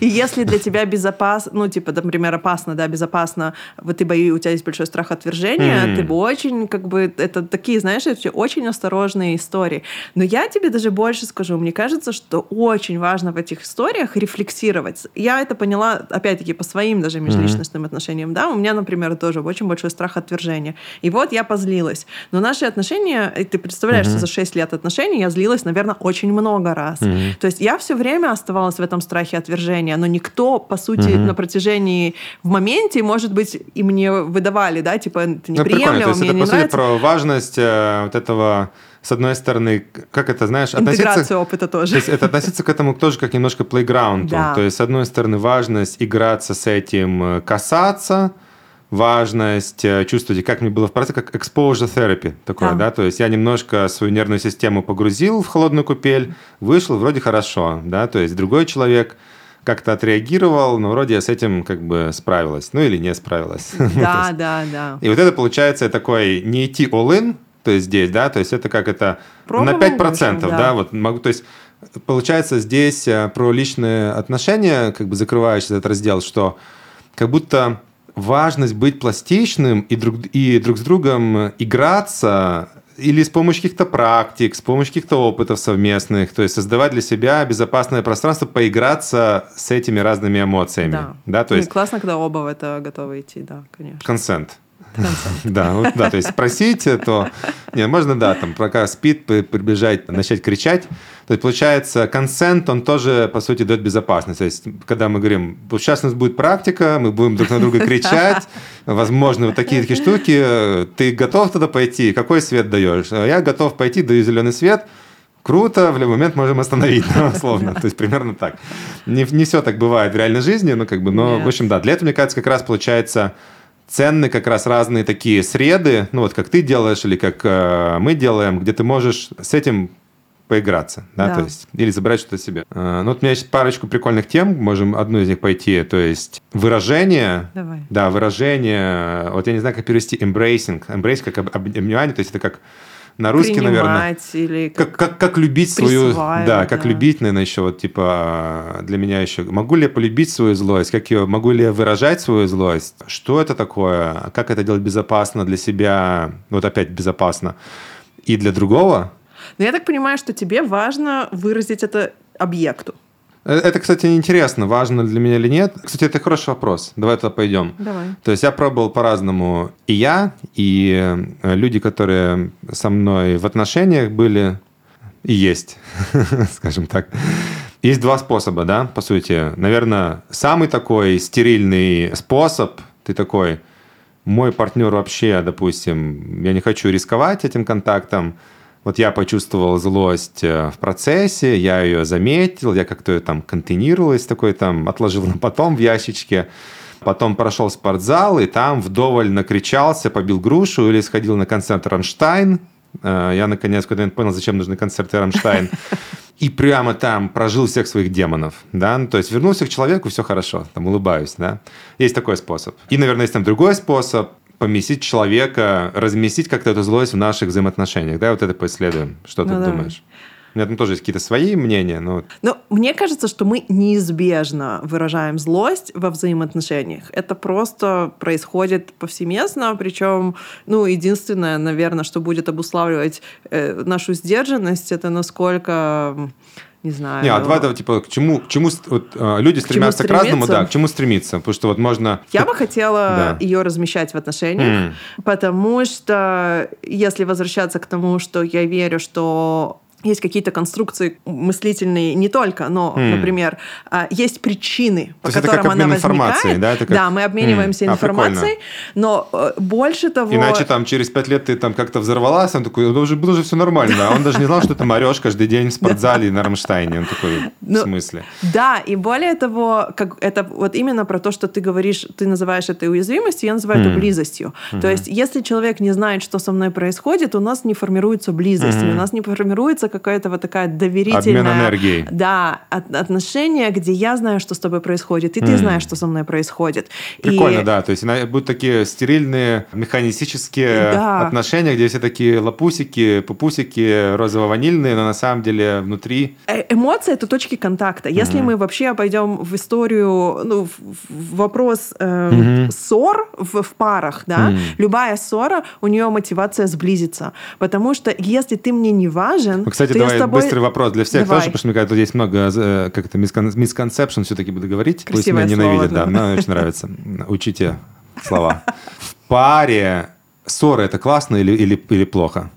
И если для тебя безопасно, ну, типа, например, опасно, да, безопасно, вот ты боишься, у тебя есть большой страх отвержения, ты бы очень, как бы, это такие, знаешь, это очень осторожные истории. Но я тебе даже больше скажу, мне кажется, что очень важно в этих историях рефлексировать. Я это поняла, опять-таки, по своим даже межличностным отношениям, да, у меня, например, тоже очень большой страх отвержения. И вот я позлилась. Но наши отношения, ты представляешь, что за 6 лет отношений я злилась, наверное, очень много раз. То есть я все время оставалась в этом страхе отвержения, но никто, по сути, на протяжении в моменте, может быть, и мне выдавали, да, типа, это неприемлемо, ну, мне это, не по нравится. сути, про важность э, вот этого с одной стороны, как это, знаешь, Интеграцию опыта тоже. То есть это относиться к этому тоже как немножко плейграунду. Да. То есть, с одной стороны, важность играться с этим, э, касаться, важность э, чувствовать, как мне было в процессе, как exposure therapy такое, да. да, то есть я немножко свою нервную систему погрузил в холодную купель, вышел вроде хорошо, да, то есть другой человек как-то отреагировал, но вроде я с этим как бы справилась, ну или не справилась. Да, да, да. И вот это получается такой не идти all-in, то есть здесь, да, то есть это как это Пробовал на 5%, общем, да. да, вот могу, то есть получается здесь э, про личные отношения, как бы закрываешь этот раздел, что как будто важность быть пластичным и друг, и друг с другом играться или с помощью каких-то практик, с помощью каких-то опытов совместных, то есть создавать для себя безопасное пространство, поиграться с этими разными эмоциями. Да, да то есть... И классно, когда оба в это готовы идти, да, конечно. Консент. Да, вот, да, то есть спросить, то... Нет, можно, да, там, пока спит, прибежать, начать кричать. То есть, получается, консент, он тоже, по сути, дает безопасность. То есть, когда мы говорим, вот сейчас у нас будет практика, мы будем друг на друга кричать, возможно, вот такие такие штуки, ты готов туда пойти? Какой свет даешь? Я готов пойти, даю зеленый свет, круто, в любой момент можем остановить, условно. То есть примерно так. Не, не все так бывает в реальной жизни, но как бы, но, в общем, да, для этого, мне кажется, как раз получается ценны как раз разные такие среды, ну вот как ты делаешь или как э, мы делаем, где ты можешь с этим поиграться, да, да. то есть, или забрать что-то себе. Э, ну, вот у меня есть парочку прикольных тем, можем одну из них пойти, то есть выражение, Давай. да, выражение, вот я не знаю, как перевести embracing, embrace как обнимание, то есть это как на русский, наверное. Или как, как, как, как любить свою... Да, как да. любить, наверное, еще вот типа для меня еще... Могу ли я полюбить свою злость? Как ее, могу ли я выражать свою злость? Что это такое? Как это делать безопасно для себя? Вот опять безопасно. И для другого? Но я так понимаю, что тебе важно выразить это объекту. Э, это, кстати, интересно, важно для меня или нет. Кстати, это хороший вопрос. Давай туда пойдем. Давай. То есть я пробовал по-разному. И я, и э, люди, которые со мной в отношениях были, и есть, скажем так. Есть два способа, да, по сути. Наверное, самый такой стерильный способ, ты такой, мой партнер вообще, допустим, я не хочу рисковать этим контактом, вот я почувствовал злость э, в процессе, я ее заметил, я как-то там контейнировалась, такой там отложил на потом в ящичке, потом прошел в спортзал и там вдоволь накричался, побил грушу или сходил на концерт «Рамштайн», Э, я наконец когда понял, зачем нужны концерты Рамштайн. И прямо там прожил всех своих демонов, да, ну, то есть вернулся к человеку, все хорошо, там улыбаюсь, да. Есть такой способ. И, наверное, есть там другой способ, поместить человека, разместить как-то эту злость в наших взаимоотношениях, да, вот это поисследуем. Что ну, ты да. думаешь? У меня там тоже есть какие-то свои мнения, но... Ну, мне кажется, что мы неизбежно выражаем злость во взаимоотношениях. Это просто происходит повсеместно, причем, ну, единственное, наверное, что будет обуславливать э, нашу сдержанность, это насколько не знаю. Не, а два это типа к чему, к чему вот, э, люди стремятся к, к разному, да, к чему стремиться, потому что вот можно. Я бы хотела да. ее размещать в отношениях, mm. потому что если возвращаться к тому, что я верю, что есть какие-то конструкции мыслительные не только, но, mm. например, а, есть причины, по То которым она возникает. Да, это как... да, мы обмениваемся mm. информацией, а, но э, больше того... Иначе там через пять лет ты там как-то взорвалась, он такой, уже было же все нормально, а он даже не знал, что ты орешь каждый день в спортзале на Рамштайне. Он такой, в ну, смысле? Да, и более того, как это вот именно про то, что ты говоришь, ты называешь это уязвимостью, я называю это близостью. То есть, если человек не знает, что со мной происходит, у нас не формируется близость, у нас не формируется какая-то вот такая доверительная... Обмен энергией. Да, от, отношения, где я знаю, что с тобой происходит, и ты знаешь, что со мной происходит. Прикольно, и... да. То есть будут такие стерильные, механистические да. отношения, где все такие лопусики, пупусики, розово-ванильные, но на самом деле внутри... Э эмоции — это точки контакта. Если мы вообще пойдем в историю, ну, в вопрос э, ссор в, в парах, да, любая ссора, у нее мотивация сблизиться. Потому что если ты мне не важен, Кстати, давай тобой... быстрый вопрос для всех давай. тоже, потому что мне кажется, тут есть много э, как это мисконцепшн, все-таки буду говорить. Красивое Пусть меня ненавидят, да, мне очень нравится. Учите слова. В паре ссоры это классно или, или, или плохо?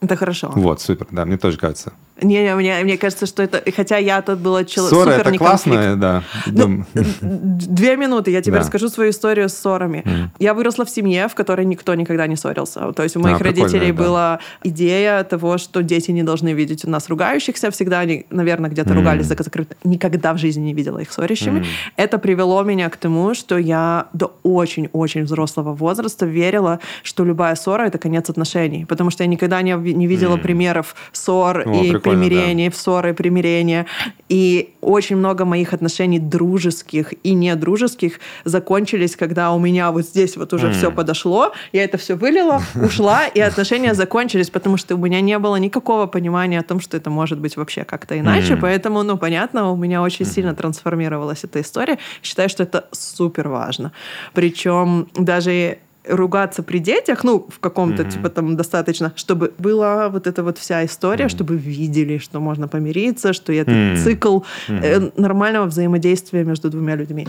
Это хорошо. Вот, супер, да, мне тоже кажется. Не, не, мне, мне кажется, что это... Хотя я тут была человек супер это классно, да. Ну, две минуты, я тебе да. расскажу свою историю с ссорами. Mm. Я выросла в семье, в которой никто никогда не ссорился. То есть у моих а, родителей да. была идея того, что дети не должны видеть у нас ругающихся. Всегда они, наверное, где-то mm. ругались за закрыто. Никогда в жизни не видела их ссорящими. Mm. Это привело меня к тому, что я до очень-очень взрослого возраста верила, что любая ссора — это конец отношений. Потому что я никогда не, не видела mm. примеров ссор О, и примирение, да. в ссоры, примирение. И очень много моих отношений дружеских и недружеских закончились, когда у меня вот здесь вот уже mm. все подошло, я это все вылила, ушла, и отношения закончились, потому что у меня не было никакого понимания о том, что это может быть вообще как-то иначе. Mm. Поэтому, ну, понятно, у меня очень сильно трансформировалась эта история. Считаю, что это супер важно. Причем даже ругаться при детях, ну, в каком-то, mm-hmm. типа, там, достаточно, чтобы была вот эта вот вся история, mm-hmm. чтобы видели, что можно помириться, что это mm-hmm. цикл mm-hmm. Нормального взаимодействия между двумя людьми.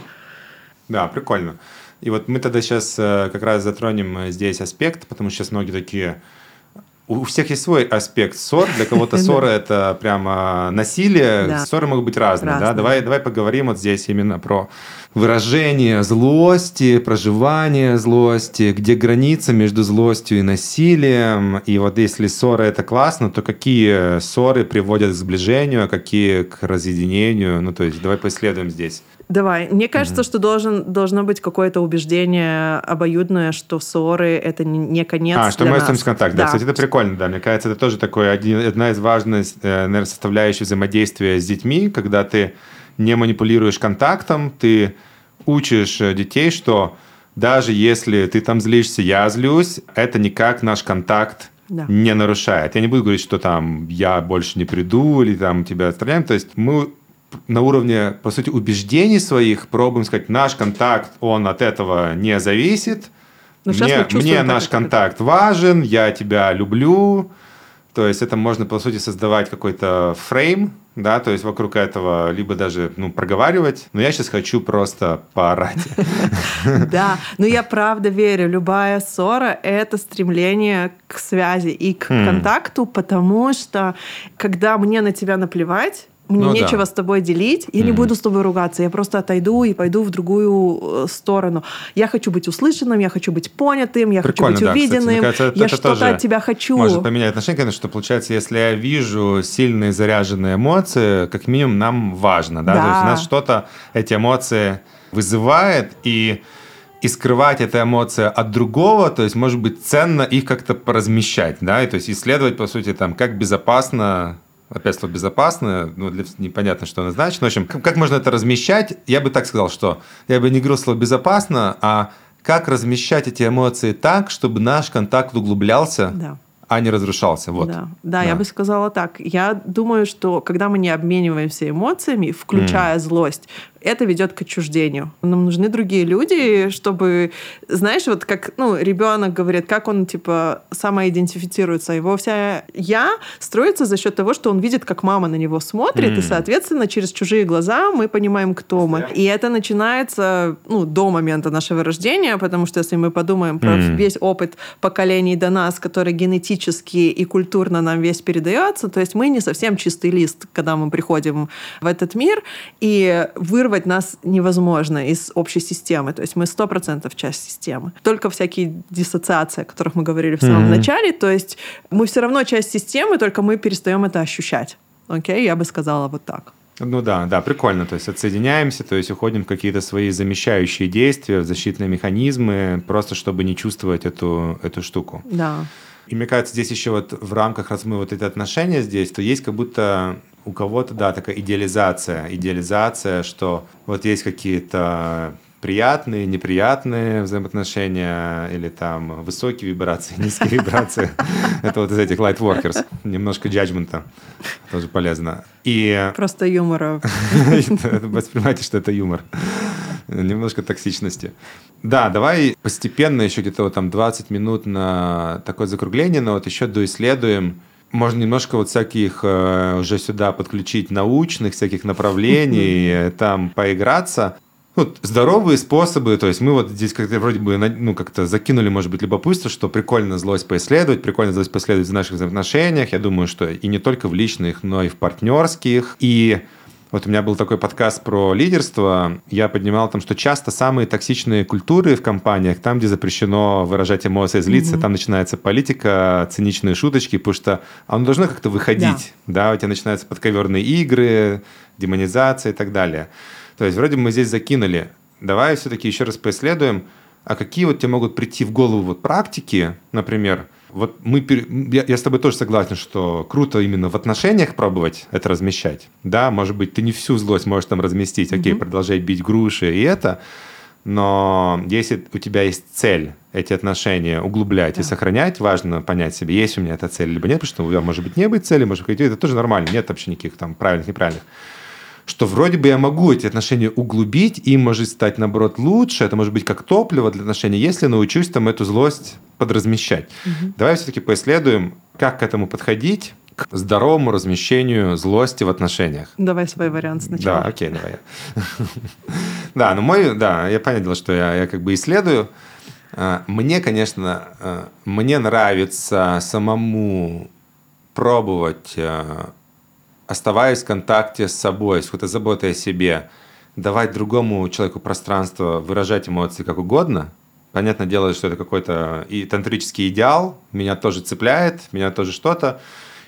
Да, прикольно. И вот мы тогда сейчас э, как раз затронем э, здесь аспект, потому что сейчас многие такие у всех есть свой аспект ссор. Для кого-то ссора это прямо насилие. Ссоры могут быть разные. Да? Давай, давай поговорим вот здесь именно про выражение злости, проживание злости, где граница между злостью и насилием. И вот если ссора это классно, то какие ссоры приводят к сближению, а какие к разъединению? Ну, то есть давай поисследуем здесь. Давай. Мне кажется, mm-hmm. что должен, должно быть какое-то убеждение обоюдное, что ссоры — это не конец А, что мы остаемся в контакте. Да. да, кстати, это прикольно, да. Мне кажется, это тоже такой один, одна из важных, э, наверное, составляющих взаимодействия с детьми, когда ты не манипулируешь контактом, ты учишь э, детей, что даже если ты там злишься, я злюсь, это никак наш контакт да. не нарушает. Я не буду говорить, что там я больше не приду или там тебя отстраняем. То есть мы на уровне, по сути, убеждений своих пробуем сказать, наш контакт, он от этого не зависит. Но ну, мне мне наш контакт важен, я тебя люблю. То есть это можно, по сути, создавать какой-то фрейм, да, то есть вокруг этого либо даже, ну, проговаривать, но я сейчас хочу просто поорать. Да, но я правда верю, любая ссора — это стремление к связи и к Хм. контакту, потому что когда мне на тебя наплевать, мне Ну да. нечего с тобой делить, я не Мгм. буду с тобой ругаться, я просто отойду и пойду в другую э, сторону. Я хочу быть услышанным, я хочу быть понятым, я Прикольно, хочу да, быть кстати. Мне увиденным, кажется, это- я это что-то от тебя хочу. Может поменять отношение, конечно, что получается, если я вижу сильные заряженные эмоции, как минимум нам важно, да, Да. то есть у нас что-то эти эмоции вызывает, и и скрывать эта эмоция от другого, то есть, может быть, ценно их как-то поразмещать, да, и то есть исследовать, по сути, там, как безопасно Опять слово безопасно, ну, для, непонятно, что оно значит. В общем, как, как можно это размещать? Я бы так сказал, что я бы не говорил слово безопасно, а как размещать эти эмоции так, чтобы наш контакт углублялся, Да. а не разрушался. Вот. Да, да, я бы сказала так. Я думаю, что когда мы не обмениваемся эмоциями, включая злость, это ведет к отчуждению. Нам нужны другие люди, чтобы, знаешь, вот как, ну, ребенок говорит, как он, типа, самоидентифицируется. Его вся я строится за счет того, что он видит, как мама на него смотрит, и, М. соответственно, через чужие глаза мы понимаем, кто мы. И это начинается, ну, до момента нашего рождения, потому что если мы подумаем про М. весь опыт поколений до нас, который генетически и культурно нам весь передается, то есть мы не совсем чистый лист, когда мы приходим в этот мир, и вырвать нас невозможно из общей системы, то есть мы сто процентов часть системы. Только всякие диссоциации, о которых мы говорили в самом Мгм. начале, то есть мы все равно часть системы, только мы перестаем это ощущать. Окей, я бы сказала вот так. Ну да, да, прикольно. То есть отсоединяемся, то есть уходим в какие-то свои замещающие действия, в защитные механизмы, просто чтобы не чувствовать эту, эту штуку. Да. И мне кажется, здесь еще вот в рамках, раз мы вот это отношения здесь, то есть как будто у кого-то, да, такая идеализация, идеализация, что вот есть какие-то приятные, неприятные взаимоотношения, или там высокие вибрации, низкие вибрации. Это вот из этих light workers. Немножко джаджмента тоже полезно. И Просто юмора. воспринимайте, что это юмор. Немножко токсичности. Да, давай постепенно еще где-то вот там 20 минут на такое закругление, но вот еще доисследуем. Можно немножко вот всяких э, уже сюда подключить научных всяких направлений, там поиграться. Вот, здоровые способы, то есть мы вот здесь как-то вроде бы ну, как-то закинули, может быть, любопытство, что прикольно злость поисследовать, прикольно злость поисследовать в наших взаимоотношениях. Я думаю, что и не только в личных, но и в партнерских. И вот у меня был такой подкаст про лидерство. Я поднимал там, что часто самые токсичные культуры в компаниях, там, где запрещено выражать эмоции, злиться, там начинается политика, циничные шуточки, потому что оно должно как-то выходить. Да, у тебя начинаются подковерные игры, демонизация и так далее. То есть вроде бы мы здесь закинули. Давай все-таки еще раз поисследуем, а какие вот тебе могут прийти в голову вот практики, например, вот мы, я, я с тобой тоже согласен, что круто именно в отношениях пробовать это размещать. Да, может быть, ты не всю злость можешь там разместить, окей, продолжай бить груши и это, но если у тебя есть цель эти отношения углублять и сохранять, важно понять себе, есть у меня эта цель либо нет, потому что у тебя может быть не быть цели, может быть, это тоже нормально, нет вообще никаких там правильных, неправильных что вроде бы я могу эти отношения углубить, и может стать, наоборот, лучше, это может быть как топливо для отношений, если научусь там эту злость подразмещать. Давай все-таки поисследуем, как к этому подходить, к здоровому размещению злости в отношениях. Давай свой вариант сначала. Да, окей, давай. Да, ну мой, да, я понял, что я, я как бы исследую. А, Мне, конечно, а, мне нравится самому пробовать, а, оставаясь в контакте с собой, с какой-то заботой о себе, давать другому человеку пространство, выражать эмоции как угодно. Понятное дело, что это какой-то и тантрический идеал, меня тоже цепляет, меня тоже что-то.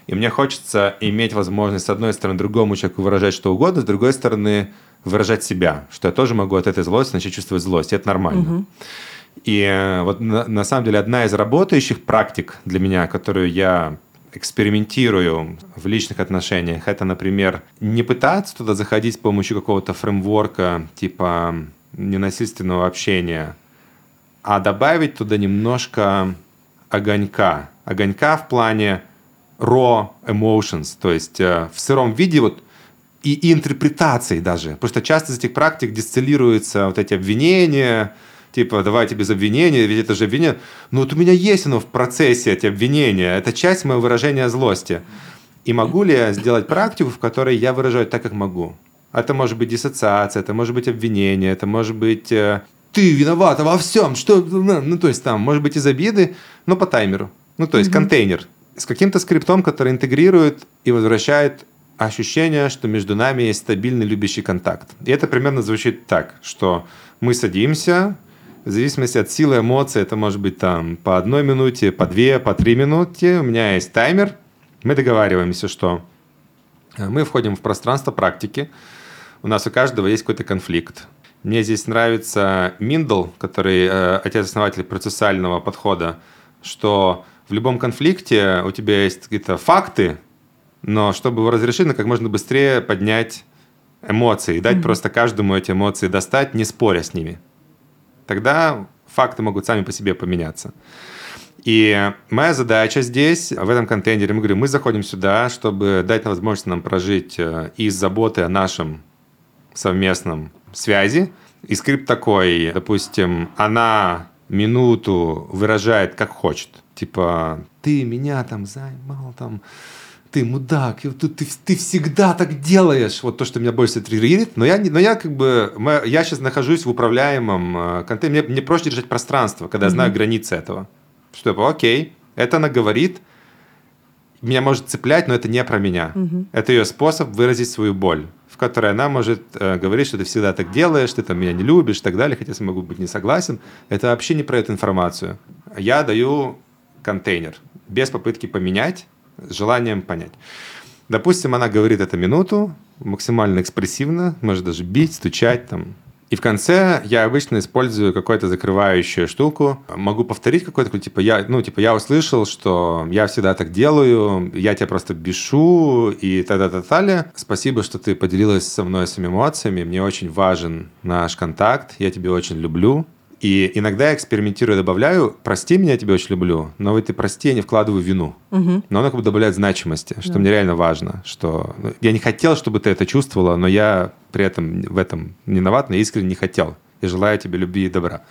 И мне хочется иметь возможность, с одной стороны, другому человеку выражать что угодно, с другой стороны, выражать себя, что я тоже могу от этой злости начать чувствовать злость. И это нормально. И э, вот на, на самом деле одна из работающих практик для меня, которую я экспериментирую в личных отношениях, это, например, не пытаться туда заходить с помощью какого-то фреймворка типа ненасильственного общения, а добавить туда немножко огонька. Огонька в плане raw emotions, то есть э, в сыром виде вот и, и интерпретации даже. Потому что часто из этих практик дистиллируются вот эти обвинения, типа, давайте без обвинения, ведь это же обвинение. Но вот у меня есть оно в процессе, эти обвинения. Это часть моего выражения злости. И могу ли я сделать практику, в которой я выражаю так, как могу? Это может быть диссоциация, это может быть обвинение, это может быть э, ты виновата во всем, что, ну, ну, то есть там, может быть из обиды, но по таймеру. Ну, то есть mm-hmm. контейнер с каким-то скриптом, который интегрирует и возвращает ощущение, что между нами есть стабильный любящий контакт. И это примерно звучит так, что мы садимся, в зависимости от силы эмоций, это может быть там по одной минуте, по две, по три минуты. У меня есть таймер. Мы договариваемся, что э, мы входим в пространство практики. У нас у каждого есть какой-то конфликт. Мне здесь нравится Миндл, который э, отец-основатель процессуального подхода, что в любом конфликте у тебя есть какие-то факты, но чтобы его разрешить, как можно быстрее поднять эмоции, дать mm-hmm. просто каждому эти эмоции достать, не споря с ними тогда факты могут сами по себе поменяться. И моя задача здесь, в этом контейнере, мы говорим, мы заходим сюда, чтобы дать возможность нам прожить э, из заботы о нашем совместном связи. И скрипт такой, допустим, она минуту выражает как хочет. Типа, ты меня там займал, там, ты мудак, ты, ты, ты всегда так делаешь. Вот то, что меня больше триггерит. Но я, но я как бы, я сейчас нахожусь в управляемом э, контейнере. Мне, мне проще держать пространство, когда я знаю границы этого. Что я, окей, это она говорит, меня может цеплять, но это не про меня. Mm-hmm. Это ее способ выразить свою боль, в которой она может э, говорить, что ты всегда так делаешь, ты там меня не любишь и так далее, хотя я могу быть не согласен. Это вообще не про эту информацию. Я даю контейнер без попытки поменять, желанием понять. Допустим, она говорит это минуту, максимально экспрессивно, может даже бить, стучать там. И в конце я обычно использую какую-то закрывающую штуку. Могу повторить какой-то, типа я, ну, типа я услышал, что я всегда так делаю, я тебя просто бешу и та-та-та-та. Спасибо, что ты поделилась со мной своими эмоциями. Мне очень важен наш контакт. Я тебя очень люблю. И иногда я экспериментирую, добавляю, прости меня, я тебя очень люблю, но в этой прости я не вкладываю вину. Угу. Но она как бы добавляет значимости, что да. мне реально важно, что ну, я не хотел, чтобы ты это чувствовала, но я при этом в этом не виноват, но искренне не хотел. И желаю тебе любви и добра.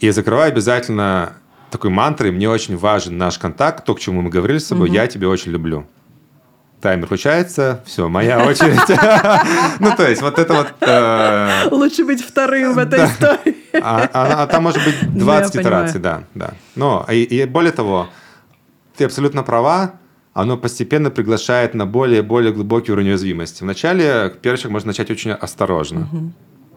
И закрываю обязательно такой мантрой, мне очень важен наш контакт, то, к чему мы говорили с собой, угу. я тебя очень люблю таймер включается, все, моя очередь. Ну, то есть, вот это вот... Э, Лучше быть вторым в этой истории. А, а, а там может быть 20 итераций, да, да. Но, и более того, ты абсолютно права, оно постепенно приглашает на более более глубокий уровень уязвимости. Вначале первый шаг можно начать очень осторожно.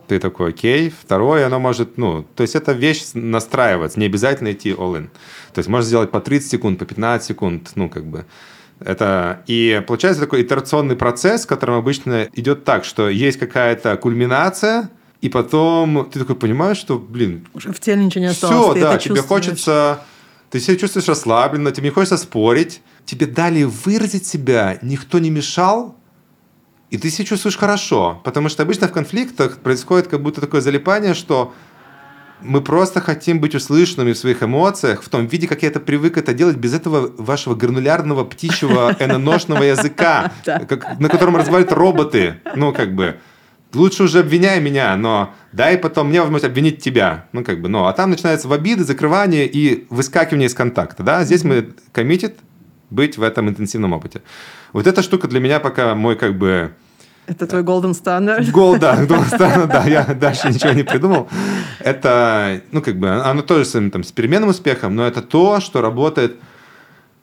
Ты такой, окей. Второе, оно может, ну, то есть эта вещь настраиваться, не обязательно идти all-in. То есть можно сделать по 30 секунд, по 15 секунд, ну, как бы. Это, и получается такой итерационный процесс, в котором обычно идет так, что есть какая-то кульминация, и потом ты такой понимаешь, что, блин... Уже в теле ничего не осталось. Все, да, тебе хочется... Ты себя чувствуешь расслабленно, тебе не хочется спорить. Тебе дали выразить себя, никто не мешал, и ты себя чувствуешь хорошо. Потому что обычно в конфликтах происходит как будто такое залипание, что мы просто хотим быть услышанными в своих эмоциях, в том виде, как я это привык это делать, без этого вашего гранулярного птичьего ННОшного языка, на котором разговаривают роботы. Ну, как бы, лучше уже обвиняй меня, но дай потом мне возможность обвинить тебя. Ну, как бы, ну, а там начинается в обиды, закрывание и выскакивание из контакта, да? Здесь мы коммитит быть в этом интенсивном опыте. Вот эта штука для меня пока мой, как бы, это твой golden standard? Гол, да, golden standard, да, я дальше ничего не придумал. Это, ну, как бы, оно тоже с, там, с переменным успехом, но это то, что работает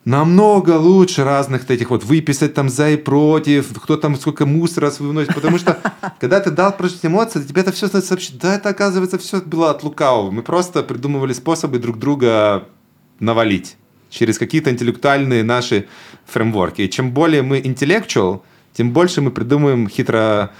намного лучше разных этих вот выписать там за и против, кто там сколько мусора выносит, потому что когда ты дал прожить эмоции, тебе это все сообщит, да, это оказывается все было от лукавого. Мы просто придумывали способы друг друга навалить через какие-то интеллектуальные наши фреймворки. И чем более мы intellectual, тем больше мы придумываем хитро,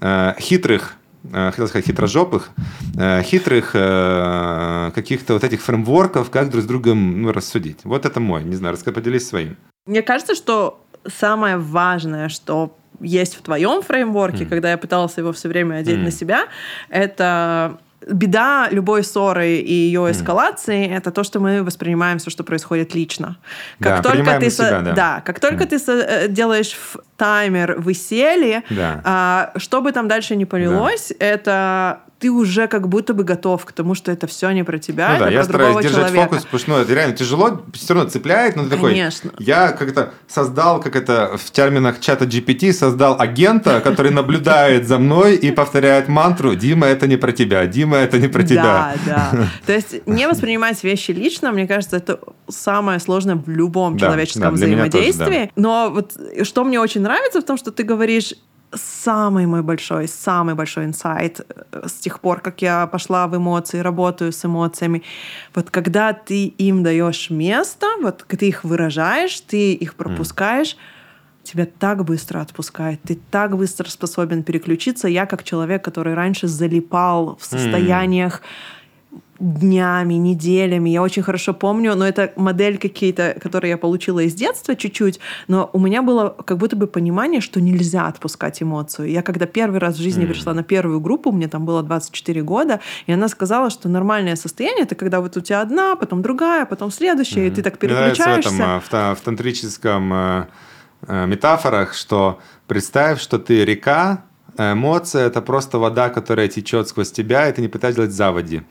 э, хитрых э, хотел сказать хитрожопых, э, хитрых э, каких-то вот этих фреймворков, как друг с другом ну, рассудить. Вот это мой, не знаю, поделись своим. Мне кажется, что самое важное, что есть в твоем фреймворке, mm. когда я пыталась его все время одеть mm. на себя, это беда любой ссоры и ее эскалации mm. это то, что мы воспринимаем все, что происходит лично. Как да, только ты себя, да. да, как только mm. ты э, делаешь таймер, вы сели, да. а, что бы там дальше не полилось, да. это ты уже как будто бы готов к тому, что это все не про тебя, ну, это да, про я стараюсь держать человека. фокус, потому что ну, это реально тяжело, все равно цепляет, но ты такой, Конечно. я как-то создал, как это в терминах чата GPT, создал агента, который наблюдает за мной и повторяет мантру, Дима, это не про тебя, Дима, это не про тебя. Да, да. То есть не воспринимать вещи лично, мне кажется, это самое сложное в любом Да, человеческом да, тоже, взаимодействии. Но вот что мне очень нравится в том, что ты говоришь, самый мой большой, самый большой инсайт э, с тех пор, как я пошла в эмоции, работаю с эмоциями. Вот когда ты им даешь место, вот ты их выражаешь, ты их пропускаешь, тебя так быстро отпускает, ты так быстро способен переключиться. Я как человек, который раньше залипал в состояниях днями, неделями. Я очень хорошо помню, но это модель какие-то, которые я получила из детства чуть-чуть, но у меня было как будто бы понимание, что нельзя отпускать эмоцию. Я когда первый раз в жизни пришла на первую группу, мне там было 24 года, и она сказала, что нормальное состояние это когда вот у тебя одна, потом другая, потом следующая, и ты так Мне нравится в переключаешься. этом, э, в, та- в тантрическом э, э, метафорах, что представь, что ты река, эмоция это просто вода, которая течет сквозь тебя, и ты не пытаешься делать заводи.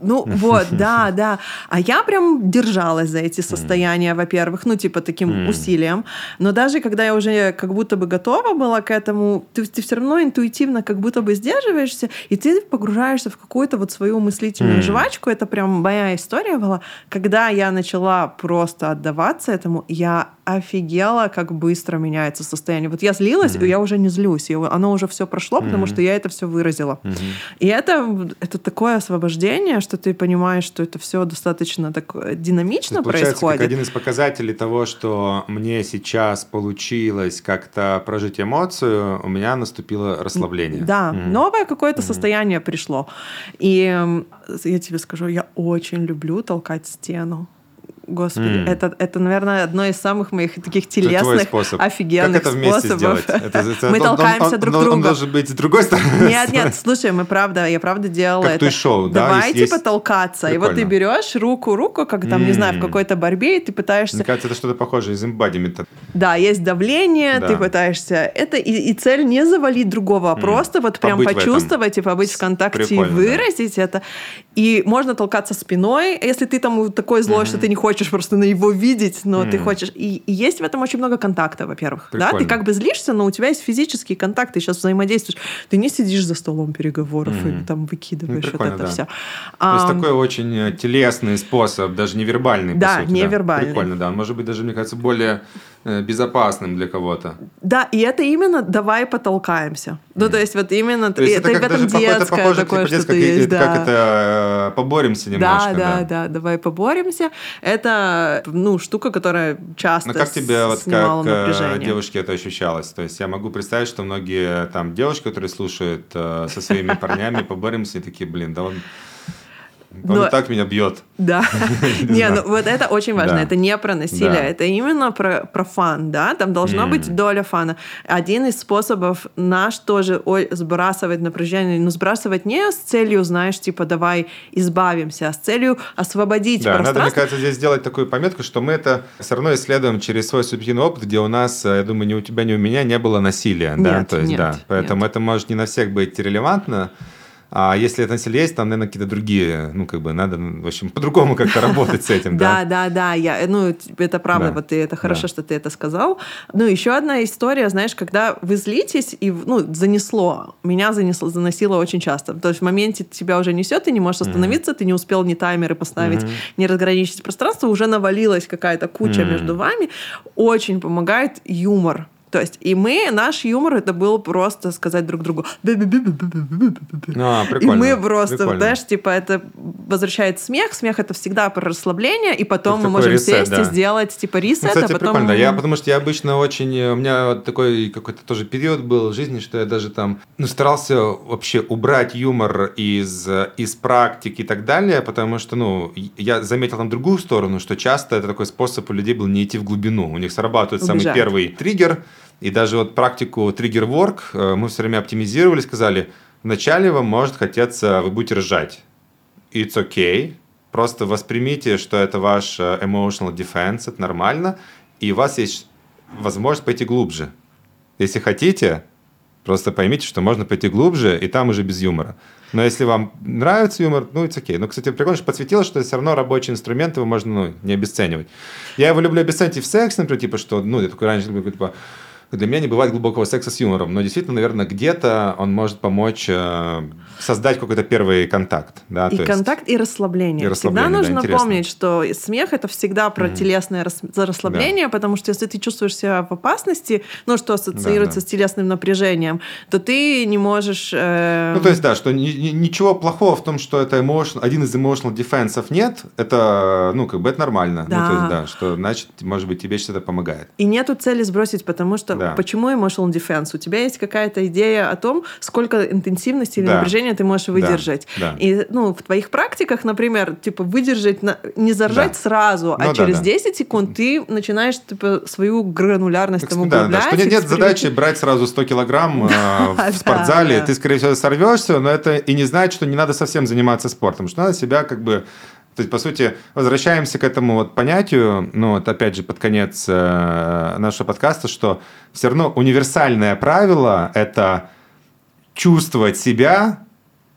Ну вот, да, да. А я прям держалась за эти состояния, во-первых, ну типа таким усилием. Но даже когда я уже как будто бы готова была к этому, ты, ты все равно интуитивно как будто бы сдерживаешься, и ты погружаешься в какую-то вот свою мыслительную жвачку. Это прям моя история была. Когда я начала просто отдаваться этому, я офигела, как быстро меняется состояние. Вот я злилась, и я уже не злюсь. Оно уже все прошло, потому что я это все выразила. И это, это такое освобождение, что ты понимаешь, что это все достаточно так э, динамично получается, происходит. как один из показателей того, что мне сейчас получилось как-то прожить эмоцию, у меня наступило расслабление. Да, Мгм. новое какое-то состояние пришло. И я тебе скажу, я очень люблю толкать стену. Господи, М. это, это, наверное, одно из самых моих таких телесных, офигенных как это вместе способов. сделать? Это- это- Мы он- толкаемся он- друг он- Он друга. должен быть с другой стороны. Нет, нет, слушай, мы правда, я правда делала Как это. туй-шоу, да, Давай есть- типа есть- толкаться. И вот ты Прикольно. берешь руку, руку, как там, не знаю, в какой-то борьбе, и ты пытаешься Мне кажется, это что-то похожее из эмбадимента. да, есть давление, Да. ты пытаешься это, и, и цель не завалить другого, а просто вот прям Побыть почувствовать и побыть в контакте Прикольно, и да. выразить это. И можно толкаться спиной, если ты там такой злой, что ты не хочешь просто на его видеть, но ты хочешь. И, и есть в этом очень много контакта, во-первых. Да, ты как бы злишься, но у тебя есть физические контакты, ты сейчас взаимодействуешь. Ты не сидишь за столом переговоров и там выкидываешь Ну, вот это да. все. То есть такой очень э, телесный способ, даже невербальный, по Да, сути, невербальный. Прикольно, да. Он может быть даже, мне кажется, более безопасным для кого-то. Да, и это именно давай потолкаемся. Ну, то есть вот именно То есть это, это, как даже какое-то детское похоже, такое типа, детское, есть, это да. как это э, поборемся немножко. Да, да, да, давай поборемся. Это, ну, штука, которая часто Но как тебе вот как э, напряжение. девушке это ощущалось? То есть я могу представить, что многие там девушки, которые слушают э, со своими парнями, поборемся, и такие, блин, да он, он Но- и так меня бьет. Да. Не, ну вот это очень важно. Да. Это не про насилие, Да. это именно про, про фан, да? Там должна быть доля фана. Один из способов наш тоже ой, сбрасывать напряжение, но сбрасывать не с целью, знаешь, типа давай избавимся, а с целью освободить Да, надо, мне пространство. кажется, здесь сделать такую пометку, что мы это все равно исследуем через свой субъективный опыт, где у нас, э, я думаю, ни у тебя, ни у меня не было насилия. да? Нет, То есть, нет, да. Поэтому нет. это может не на всех быть релевантно. А если это насилие есть, там, наверное, какие-то другие, ну, как бы, надо, в общем, по-другому как-то работать с этим, Да, да? да, да, я, ну, это правда, Да. вот это хорошо, что ты это сказал. Ну, еще одна история, знаешь, когда вы злитесь, и, ну, занесло, меня занесло, заносило очень часто. То есть в моменте тебя уже несет, ты не можешь остановиться, ты не успел ни таймеры поставить, не разграничить пространство, уже навалилась какая-то куча между вами. Очень помогает юмор. То есть, и мы, наш юмор, это было просто сказать друг другу. А, и мы просто, прикольно. знаешь, типа, это возвращает смех. Смех это всегда про расслабление, и потом мы можем ресет, сесть да. и сделать, типа, ресет, ну, а кстати, а потом... прикольно. Я, потому что я обычно очень... Э, у меня такой какой-то тоже период был в жизни, что я даже там ну, старался вообще убрать юмор из, э, из практики и так далее, потому что, ну, я заметил там другую сторону, что часто это такой способ у людей был не идти в глубину. У них срабатывает Убежать. самый первый триггер, и даже вот практику триггер-ворк э, мы все время оптимизировали, сказали, вначале вам может хотеться, вы будете ржать. It's okay. Просто воспримите, что это ваш э, emotional defense, это нормально, и у вас есть возможность пойти глубже. Если хотите, Просто поймите, что можно пойти глубже, и там уже без юмора. Но если вам нравится юмор, ну, это окей. Ну, кстати, прикольно, что подсветило, что все равно рабочий инструмент, его можно, ну, не обесценивать. Я его люблю обесценить и в сексе, например, типа, что, ну, я такой раньше, типа, для меня не бывает глубокого секса с юмором, но действительно, наверное, где-то он может помочь э, создать какой-то первый контакт. Да? И контакт, есть... и расслабление. И расслабление, всегда нужно да, помнить, что смех это всегда про mm-hmm. телесное рас... расслабление, да. потому что если ты чувствуешь себя в опасности, ну, что ассоциируется да, да. с телесным напряжением, то ты не можешь... Э... Ну, то есть, да, что ни, ничего плохого в том, что это emotion, один из emotional defense нет, это, ну, как бы это нормально. Да. Ну, то есть, да, что, значит, может быть, тебе что-то помогает. И нету цели сбросить, потому что да. почему emotional defense? У тебя есть какая-то идея о том, сколько интенсивности или да. напряжения ты можешь выдержать. Да. Да. И ну, в твоих практиках, например, типа выдержать, на... не заржать да. сразу, а ну, через да, 10 секунд ты начинаешь типа, свою гранулярность там углублять. Да, да, что нет, нет задачи брать сразу 100 килограмм э, в спортзале. Ты, скорее всего, сорвешься, но это и не значит, что не надо совсем заниматься спортом, что надо себя как бы то есть, по сути, возвращаемся к этому вот понятию, ну, вот опять же, под конец э, нашего подкаста, что все равно универсальное правило – это чувствовать себя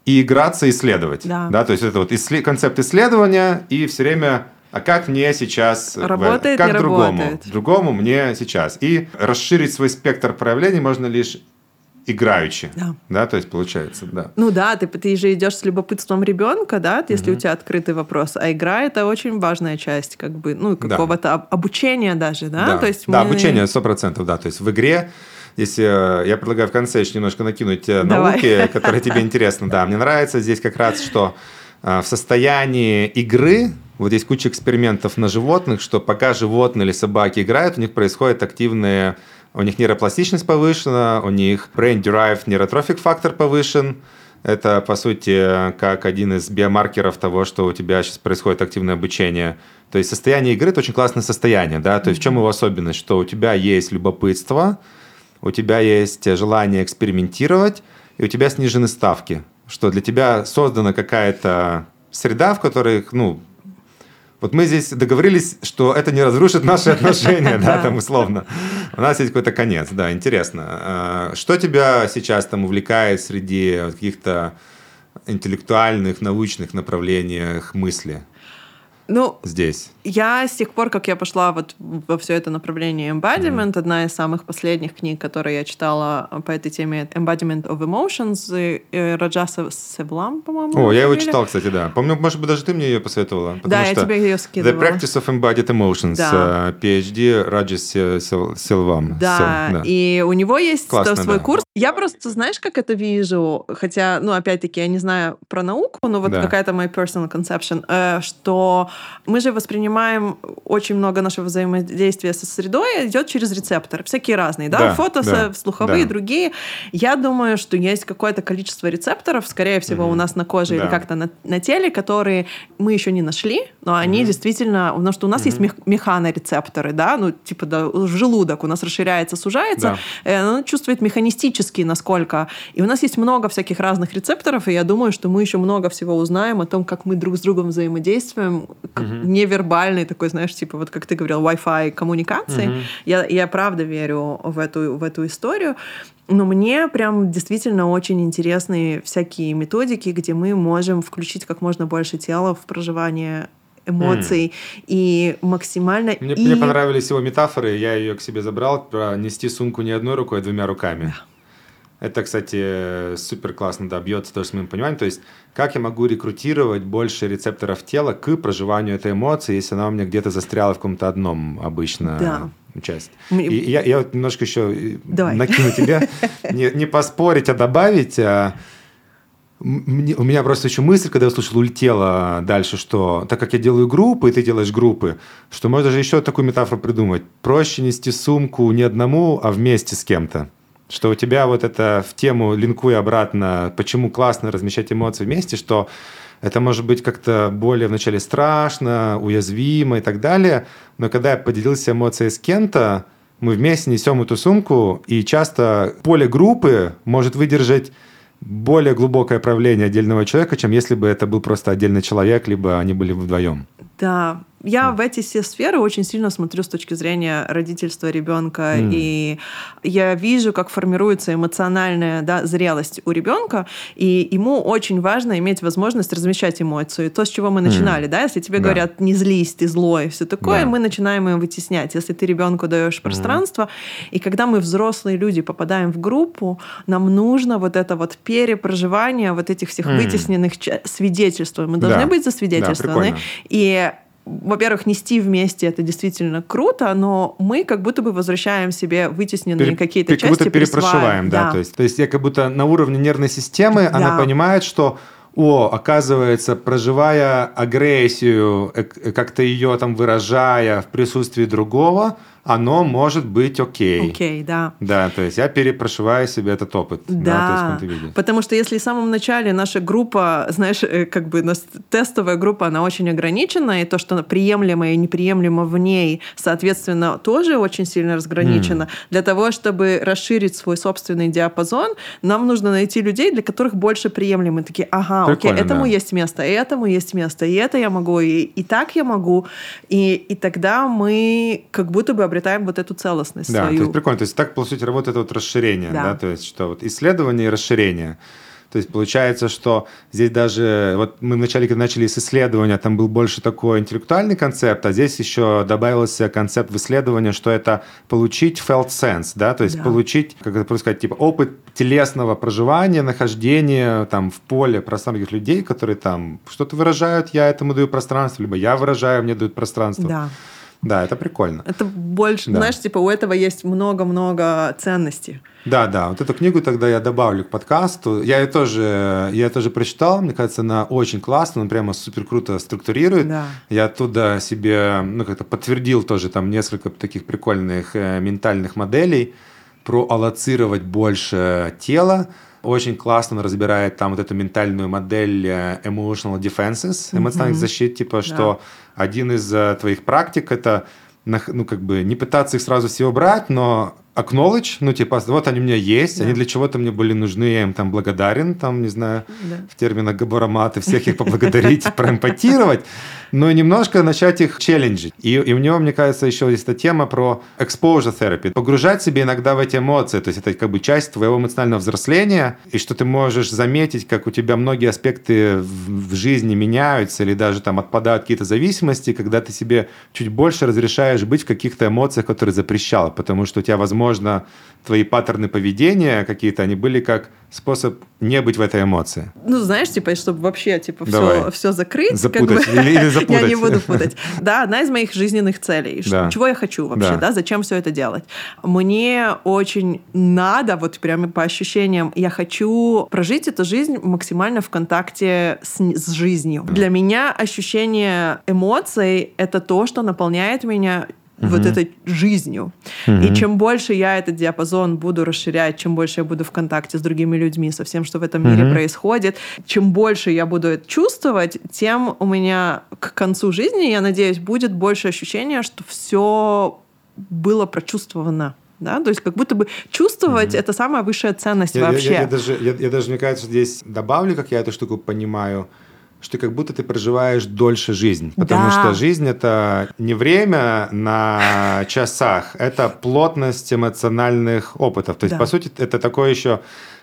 и играться, исследовать. Да. да то есть, это вот исслед... концепт исследования и все время а как мне сейчас работает, как не другому, работает. другому мне сейчас. И расширить свой спектр проявлений можно лишь играючи. Да. да, то есть получается, да. Ну да, ты, ты же идешь с любопытством ребенка, да, если угу. у тебя открытый вопрос. А игра это очень важная часть, как бы, ну, какого-то да. обучения даже, да? Да, то есть да мы... обучение сто процентов, да. То есть в игре если э, я предлагаю в конце еще немножко накинуть э, Давай. науки, которые тебе интересны. Да, мне нравится здесь как раз, что э, в состоянии игры вот есть куча экспериментов на животных, что пока животные или собаки играют, у них происходят активные у них нейропластичность повышена, у них brain-derived neurotrophic factor повышен. Это, по сути, как один из биомаркеров того, что у тебя сейчас происходит активное обучение. То есть состояние игры – это очень классное состояние. Да? То есть в чем его особенность? Что у тебя есть любопытство, у тебя есть желание экспериментировать, и у тебя снижены ставки. Что для тебя создана какая-то среда, в которой ну, вот мы здесь договорились, что это не разрушит наши отношения, да, там условно. У нас есть какой-то конец, да, интересно. А, что тебя сейчас там увлекает среди каких-то интеллектуальных, научных направлениях мысли? Ну, здесь. Я с тех пор, как я пошла вот во все это направление embodiment, mm-hmm. одна из самых последних книг, которые я читала по этой теме, Embodiment of Emotions, Раджаса Севлам, по-моему. О, я его читал, кстати, да. Помню, может быть, даже ты мне ее посоветовала. Да, я тебе ее скидывала. The Practice of Embodied Emotions, да. PhD Раджас Севлам. Да, да, и у него есть Классно, свой да. курс. Я просто, знаешь, как это вижу, хотя, ну, опять-таки, я не знаю про науку, но вот да. какая-то моя personal conception, э, что мы же воспринимаем очень много нашего взаимодействия со средой идет через рецепторы, всякие разные, да, да фото, да, слуховые, да. другие. Я думаю, что есть какое-то количество рецепторов, скорее всего, mm-hmm. у нас на коже да. или как-то на, на теле, которые мы еще не нашли, но они mm-hmm. действительно, потому что у нас mm-hmm. есть механорецепторы, да, ну типа да, желудок у нас расширяется, сужается, да. и он чувствует механистически насколько. И у нас есть много всяких разных рецепторов, и я думаю, что мы еще много всего узнаем о том, как мы друг с другом взаимодействуем, mm-hmm. Невербальный такой, знаешь, типа вот как ты говорил, Wi-Fi коммуникации. Mm-hmm. Я, я правда верю в эту, в эту историю. Но мне прям действительно очень интересны всякие методики, где мы можем включить как можно больше тела в проживание эмоций mm. и максимально... Мне, и... мне понравились его метафоры, я ее к себе забрал, про нести сумку не одной рукой, а двумя руками. Да. Это, кстати, супер классно да, бьется тоже с моим пониманием. То есть, как я могу рекрутировать больше рецепторов тела к проживанию этой эмоции, если она у меня где-то застряла в каком-то одном обычно да. часть. И я, я вот немножко еще Давай. накину тебе, не, не поспорить, а добавить. А мне, у меня просто еще мысль, когда я услышал, улетела дальше, что так как я делаю группы, и ты делаешь группы, что можно же еще такую метафору придумать. Проще нести сумку не одному, а вместе с кем-то. Что у тебя вот это в тему, линкуя обратно, почему классно размещать эмоции вместе, что это может быть как-то более вначале страшно, уязвимо и так далее, но когда я поделился эмоцией с кем-то, мы вместе несем эту сумку, и часто поле группы может выдержать более глубокое правление отдельного человека, чем если бы это был просто отдельный человек, либо они были вдвоем. Да, Я в эти все сферы очень сильно смотрю с точки зрения родительства ребенка, mm. и я вижу, как формируется эмоциональная да, зрелость у ребенка, и ему очень важно иметь возможность размещать эмоции. То, с чего мы начинали, mm. да, если тебе да. говорят не злись, ты злой, все такое, да. мы начинаем его вытеснять. Если ты ребенку даешь пространство, mm. и когда мы взрослые люди попадаем в группу, нам нужно вот это вот перепроживание вот этих всех mm. вытесненных свидетельств. Мы должны да. быть засвидетельствованы. Да, и во-первых, нести вместе это действительно круто, но мы как будто бы возвращаем себе вытесненные Пере, какие-то части. Как будто перепрошиваем, да. да. То, есть, то есть я как будто на уровне нервной системы, да. она понимает, что о, оказывается, проживая агрессию, э, как-то ее там выражая в присутствии другого, оно может быть окей. Окей, да. Да, то есть я перепрошиваю себе этот опыт. Да, да потому что если в самом начале наша группа, знаешь, э, как бы тестовая группа, она очень ограничена, и то, что приемлемо и неприемлемо в ней, соответственно, тоже очень сильно разграничено. Mm. Для того, чтобы расширить свой собственный диапазон, нам нужно найти людей, для которых больше приемлемы. Такие, ага, Прикольно, окей, этому да. есть место, и этому есть место, и это я могу, и, и так я могу. И, и тогда мы как будто бы обретаем вот эту целостность да, свою. то есть прикольно. То есть так, по сути, работает вот расширение, да, да? то есть что вот исследование и расширение. То есть получается, что здесь даже, вот мы вначале, когда начали с исследования, там был больше такой интеллектуальный концепт, а здесь еще добавился концепт в исследование, что это получить felt sense, да, то есть да. получить, как это просто сказать, типа опыт телесного проживания, нахождения там в поле пространных людей, которые там что-то выражают, я этому даю пространство, либо я выражаю, мне дают пространство. Да. Да, это прикольно. Это больше, да. знаешь, типа у этого есть много-много ценностей. Да, да. Вот эту книгу тогда я добавлю к подкасту. Я ее тоже, я ее тоже прочитал. Мне кажется, она очень классная, он прямо супер круто структурирует. Да. Я оттуда себе, ну, как-то подтвердил тоже там несколько таких прикольных э, ментальных моделей про аллоцировать больше тела, очень классно он разбирает там вот эту ментальную модель э, emotional defenses, эмоциональных mm-hmm. защит, типа, да. Один из э, твоих практик это ну, как бы не пытаться их сразу все убрать, но acknowledge, ну, типа, вот они у меня есть, да. они для чего-то мне были нужны, я им там благодарен, там, не знаю, да. в терминах габараматы, всех их поблагодарить, проэмпатировать, но немножко начать их челленджить. И, и у него, мне кажется, еще есть эта тема про exposure therapy. Погружать себе иногда в эти эмоции, то есть это как бы часть твоего эмоционального взросления, и что ты можешь заметить, как у тебя многие аспекты в, в жизни меняются или даже там отпадают какие-то зависимости, когда ты себе чуть больше разрешаешь быть в каких-то эмоциях, которые запрещал, потому что у тебя, возможно, твои паттерны поведения какие-то, они были как способ не быть в этой эмоции. Ну, знаешь, типа, чтобы вообще, типа, все, все закрыть. Запутать как бы, или, или запутать. Я не буду путать. Да, одна из моих жизненных целей. Да. Чего я хочу вообще, да. да, зачем все это делать? Мне очень надо, вот прямо по ощущениям, я хочу прожить эту жизнь максимально в контакте с, с жизнью. Да. Для меня ощущение эмоций — это то, что наполняет меня угу. вот этой жизнью. Угу. И чем больше я этот диапазон буду расширять, чем больше я буду в контакте с другими людьми, со всем, что в этом мире угу. происходит, чем больше я буду это чувствовать, тем у меня к концу жизни, я надеюсь, будет больше ощущения, что все было прочувствовано. Да? То есть как будто бы чувствовать mm это самая высшая ценность я, вообще. Я, я, я, даже, я, я даже, мне кажется, здесь добавлю, как я эту штуку понимаю, что как будто ты проживаешь дольше жизнь. Потому да. что жизнь это не время на часах, это плотность эмоциональных опытов. То есть, да. по сути, это такое еще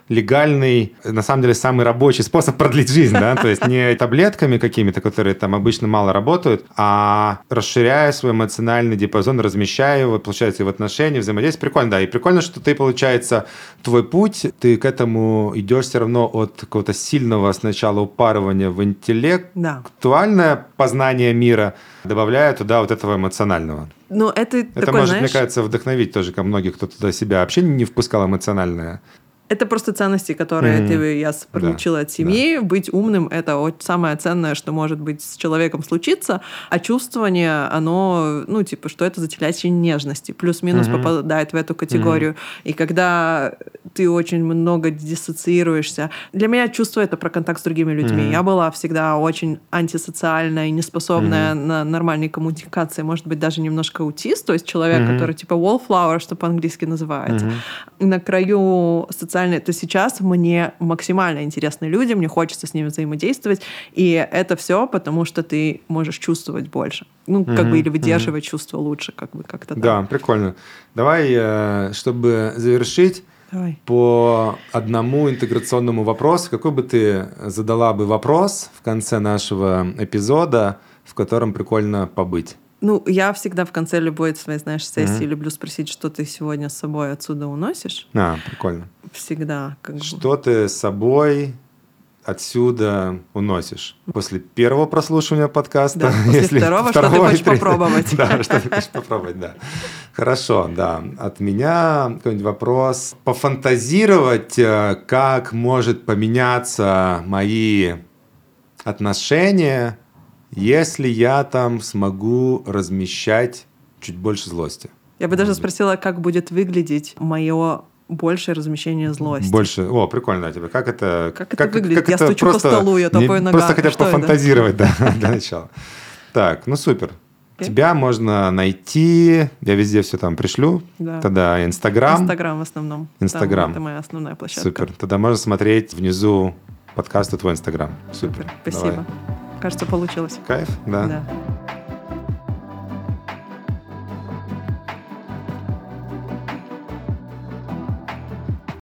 легальный, на самом деле, самый рабочий способ продлить жизнь, да, то есть не таблетками какими-то, которые там обычно мало работают, а расширяя свой эмоциональный диапазон, размещая его, получается, и в отношении, взаимодействие. Прикольно, да, и прикольно, что ты, получается, твой путь, ты к этому идешь все равно от какого-то сильного сначала упарывания в интеллект, да. актуальное познание мира, добавляя туда вот этого эмоционального. Ну, это, это такой, может, знаешь... мне кажется, вдохновить тоже, как многих, кто туда себя вообще не впускал эмоциональное. Это просто ценности, которые mm-hmm. ты, я получила да, от семьи. Да. Быть умным — это самое ценное, что может быть с человеком случиться. А чувствование, оно, ну, типа, что это за телячьи нежности. Плюс-минус mm-hmm. попадает в эту категорию. Mm-hmm. И когда ты очень много диссоциируешься... Для меня чувство — это про контакт с другими людьми. Mm-hmm. Я была всегда очень антисоциальная и неспособная mm-hmm. на нормальной коммуникации. Может быть, даже немножко аутист, то есть человек, mm-hmm. который типа wallflower, что по-английски называется. Mm-hmm на краю социальной, то сейчас мне максимально интересны люди, мне хочется с ними взаимодействовать, и это все потому, что ты можешь чувствовать больше. Ну, как Мгм, бы, или выдерживать мгм. чувства лучше, как бы, как-то так. Да, прикольно. Давай, э, чтобы завершить, Давай. по одному интеграционному вопросу. Какой бы ты задала бы вопрос в конце нашего эпизода, в котором прикольно побыть? Ну, я всегда в конце любой своей, знаешь, сессии Мгм. люблю спросить, что ты сегодня с собой отсюда уносишь. А, прикольно. Всегда, как бы. Что ты с собой отсюда уносишь? После первого прослушивания подкаста? Да, после второго, что ты хочешь третьего. попробовать. Да, что ты хочешь попробовать, да. Хорошо, да. От меня какой-нибудь вопрос. Пофантазировать, э, как может поменяться мои отношения, если я там смогу размещать чуть больше злости. Я бы даже быть. спросила, как будет выглядеть мое большее размещение злости. Больше. О, прикольно, да, тебе. Как это? Как это выглядит? Я стучу по просто столу, я топаю нога. Просто хотя бы это? пофантазировать, да, для начала. Так, ну супер. Тебя можно найти, я везде все там пришлю. Да. Тогда Инстаграм. Инстаграм в основном. Инстаграм. это моя основная площадка. Супер. Тогда можно смотреть внизу подкаста твой Инстаграм. Супер. Супер. Спасибо. Давай. Кажется, получилось. Кайф, да. да.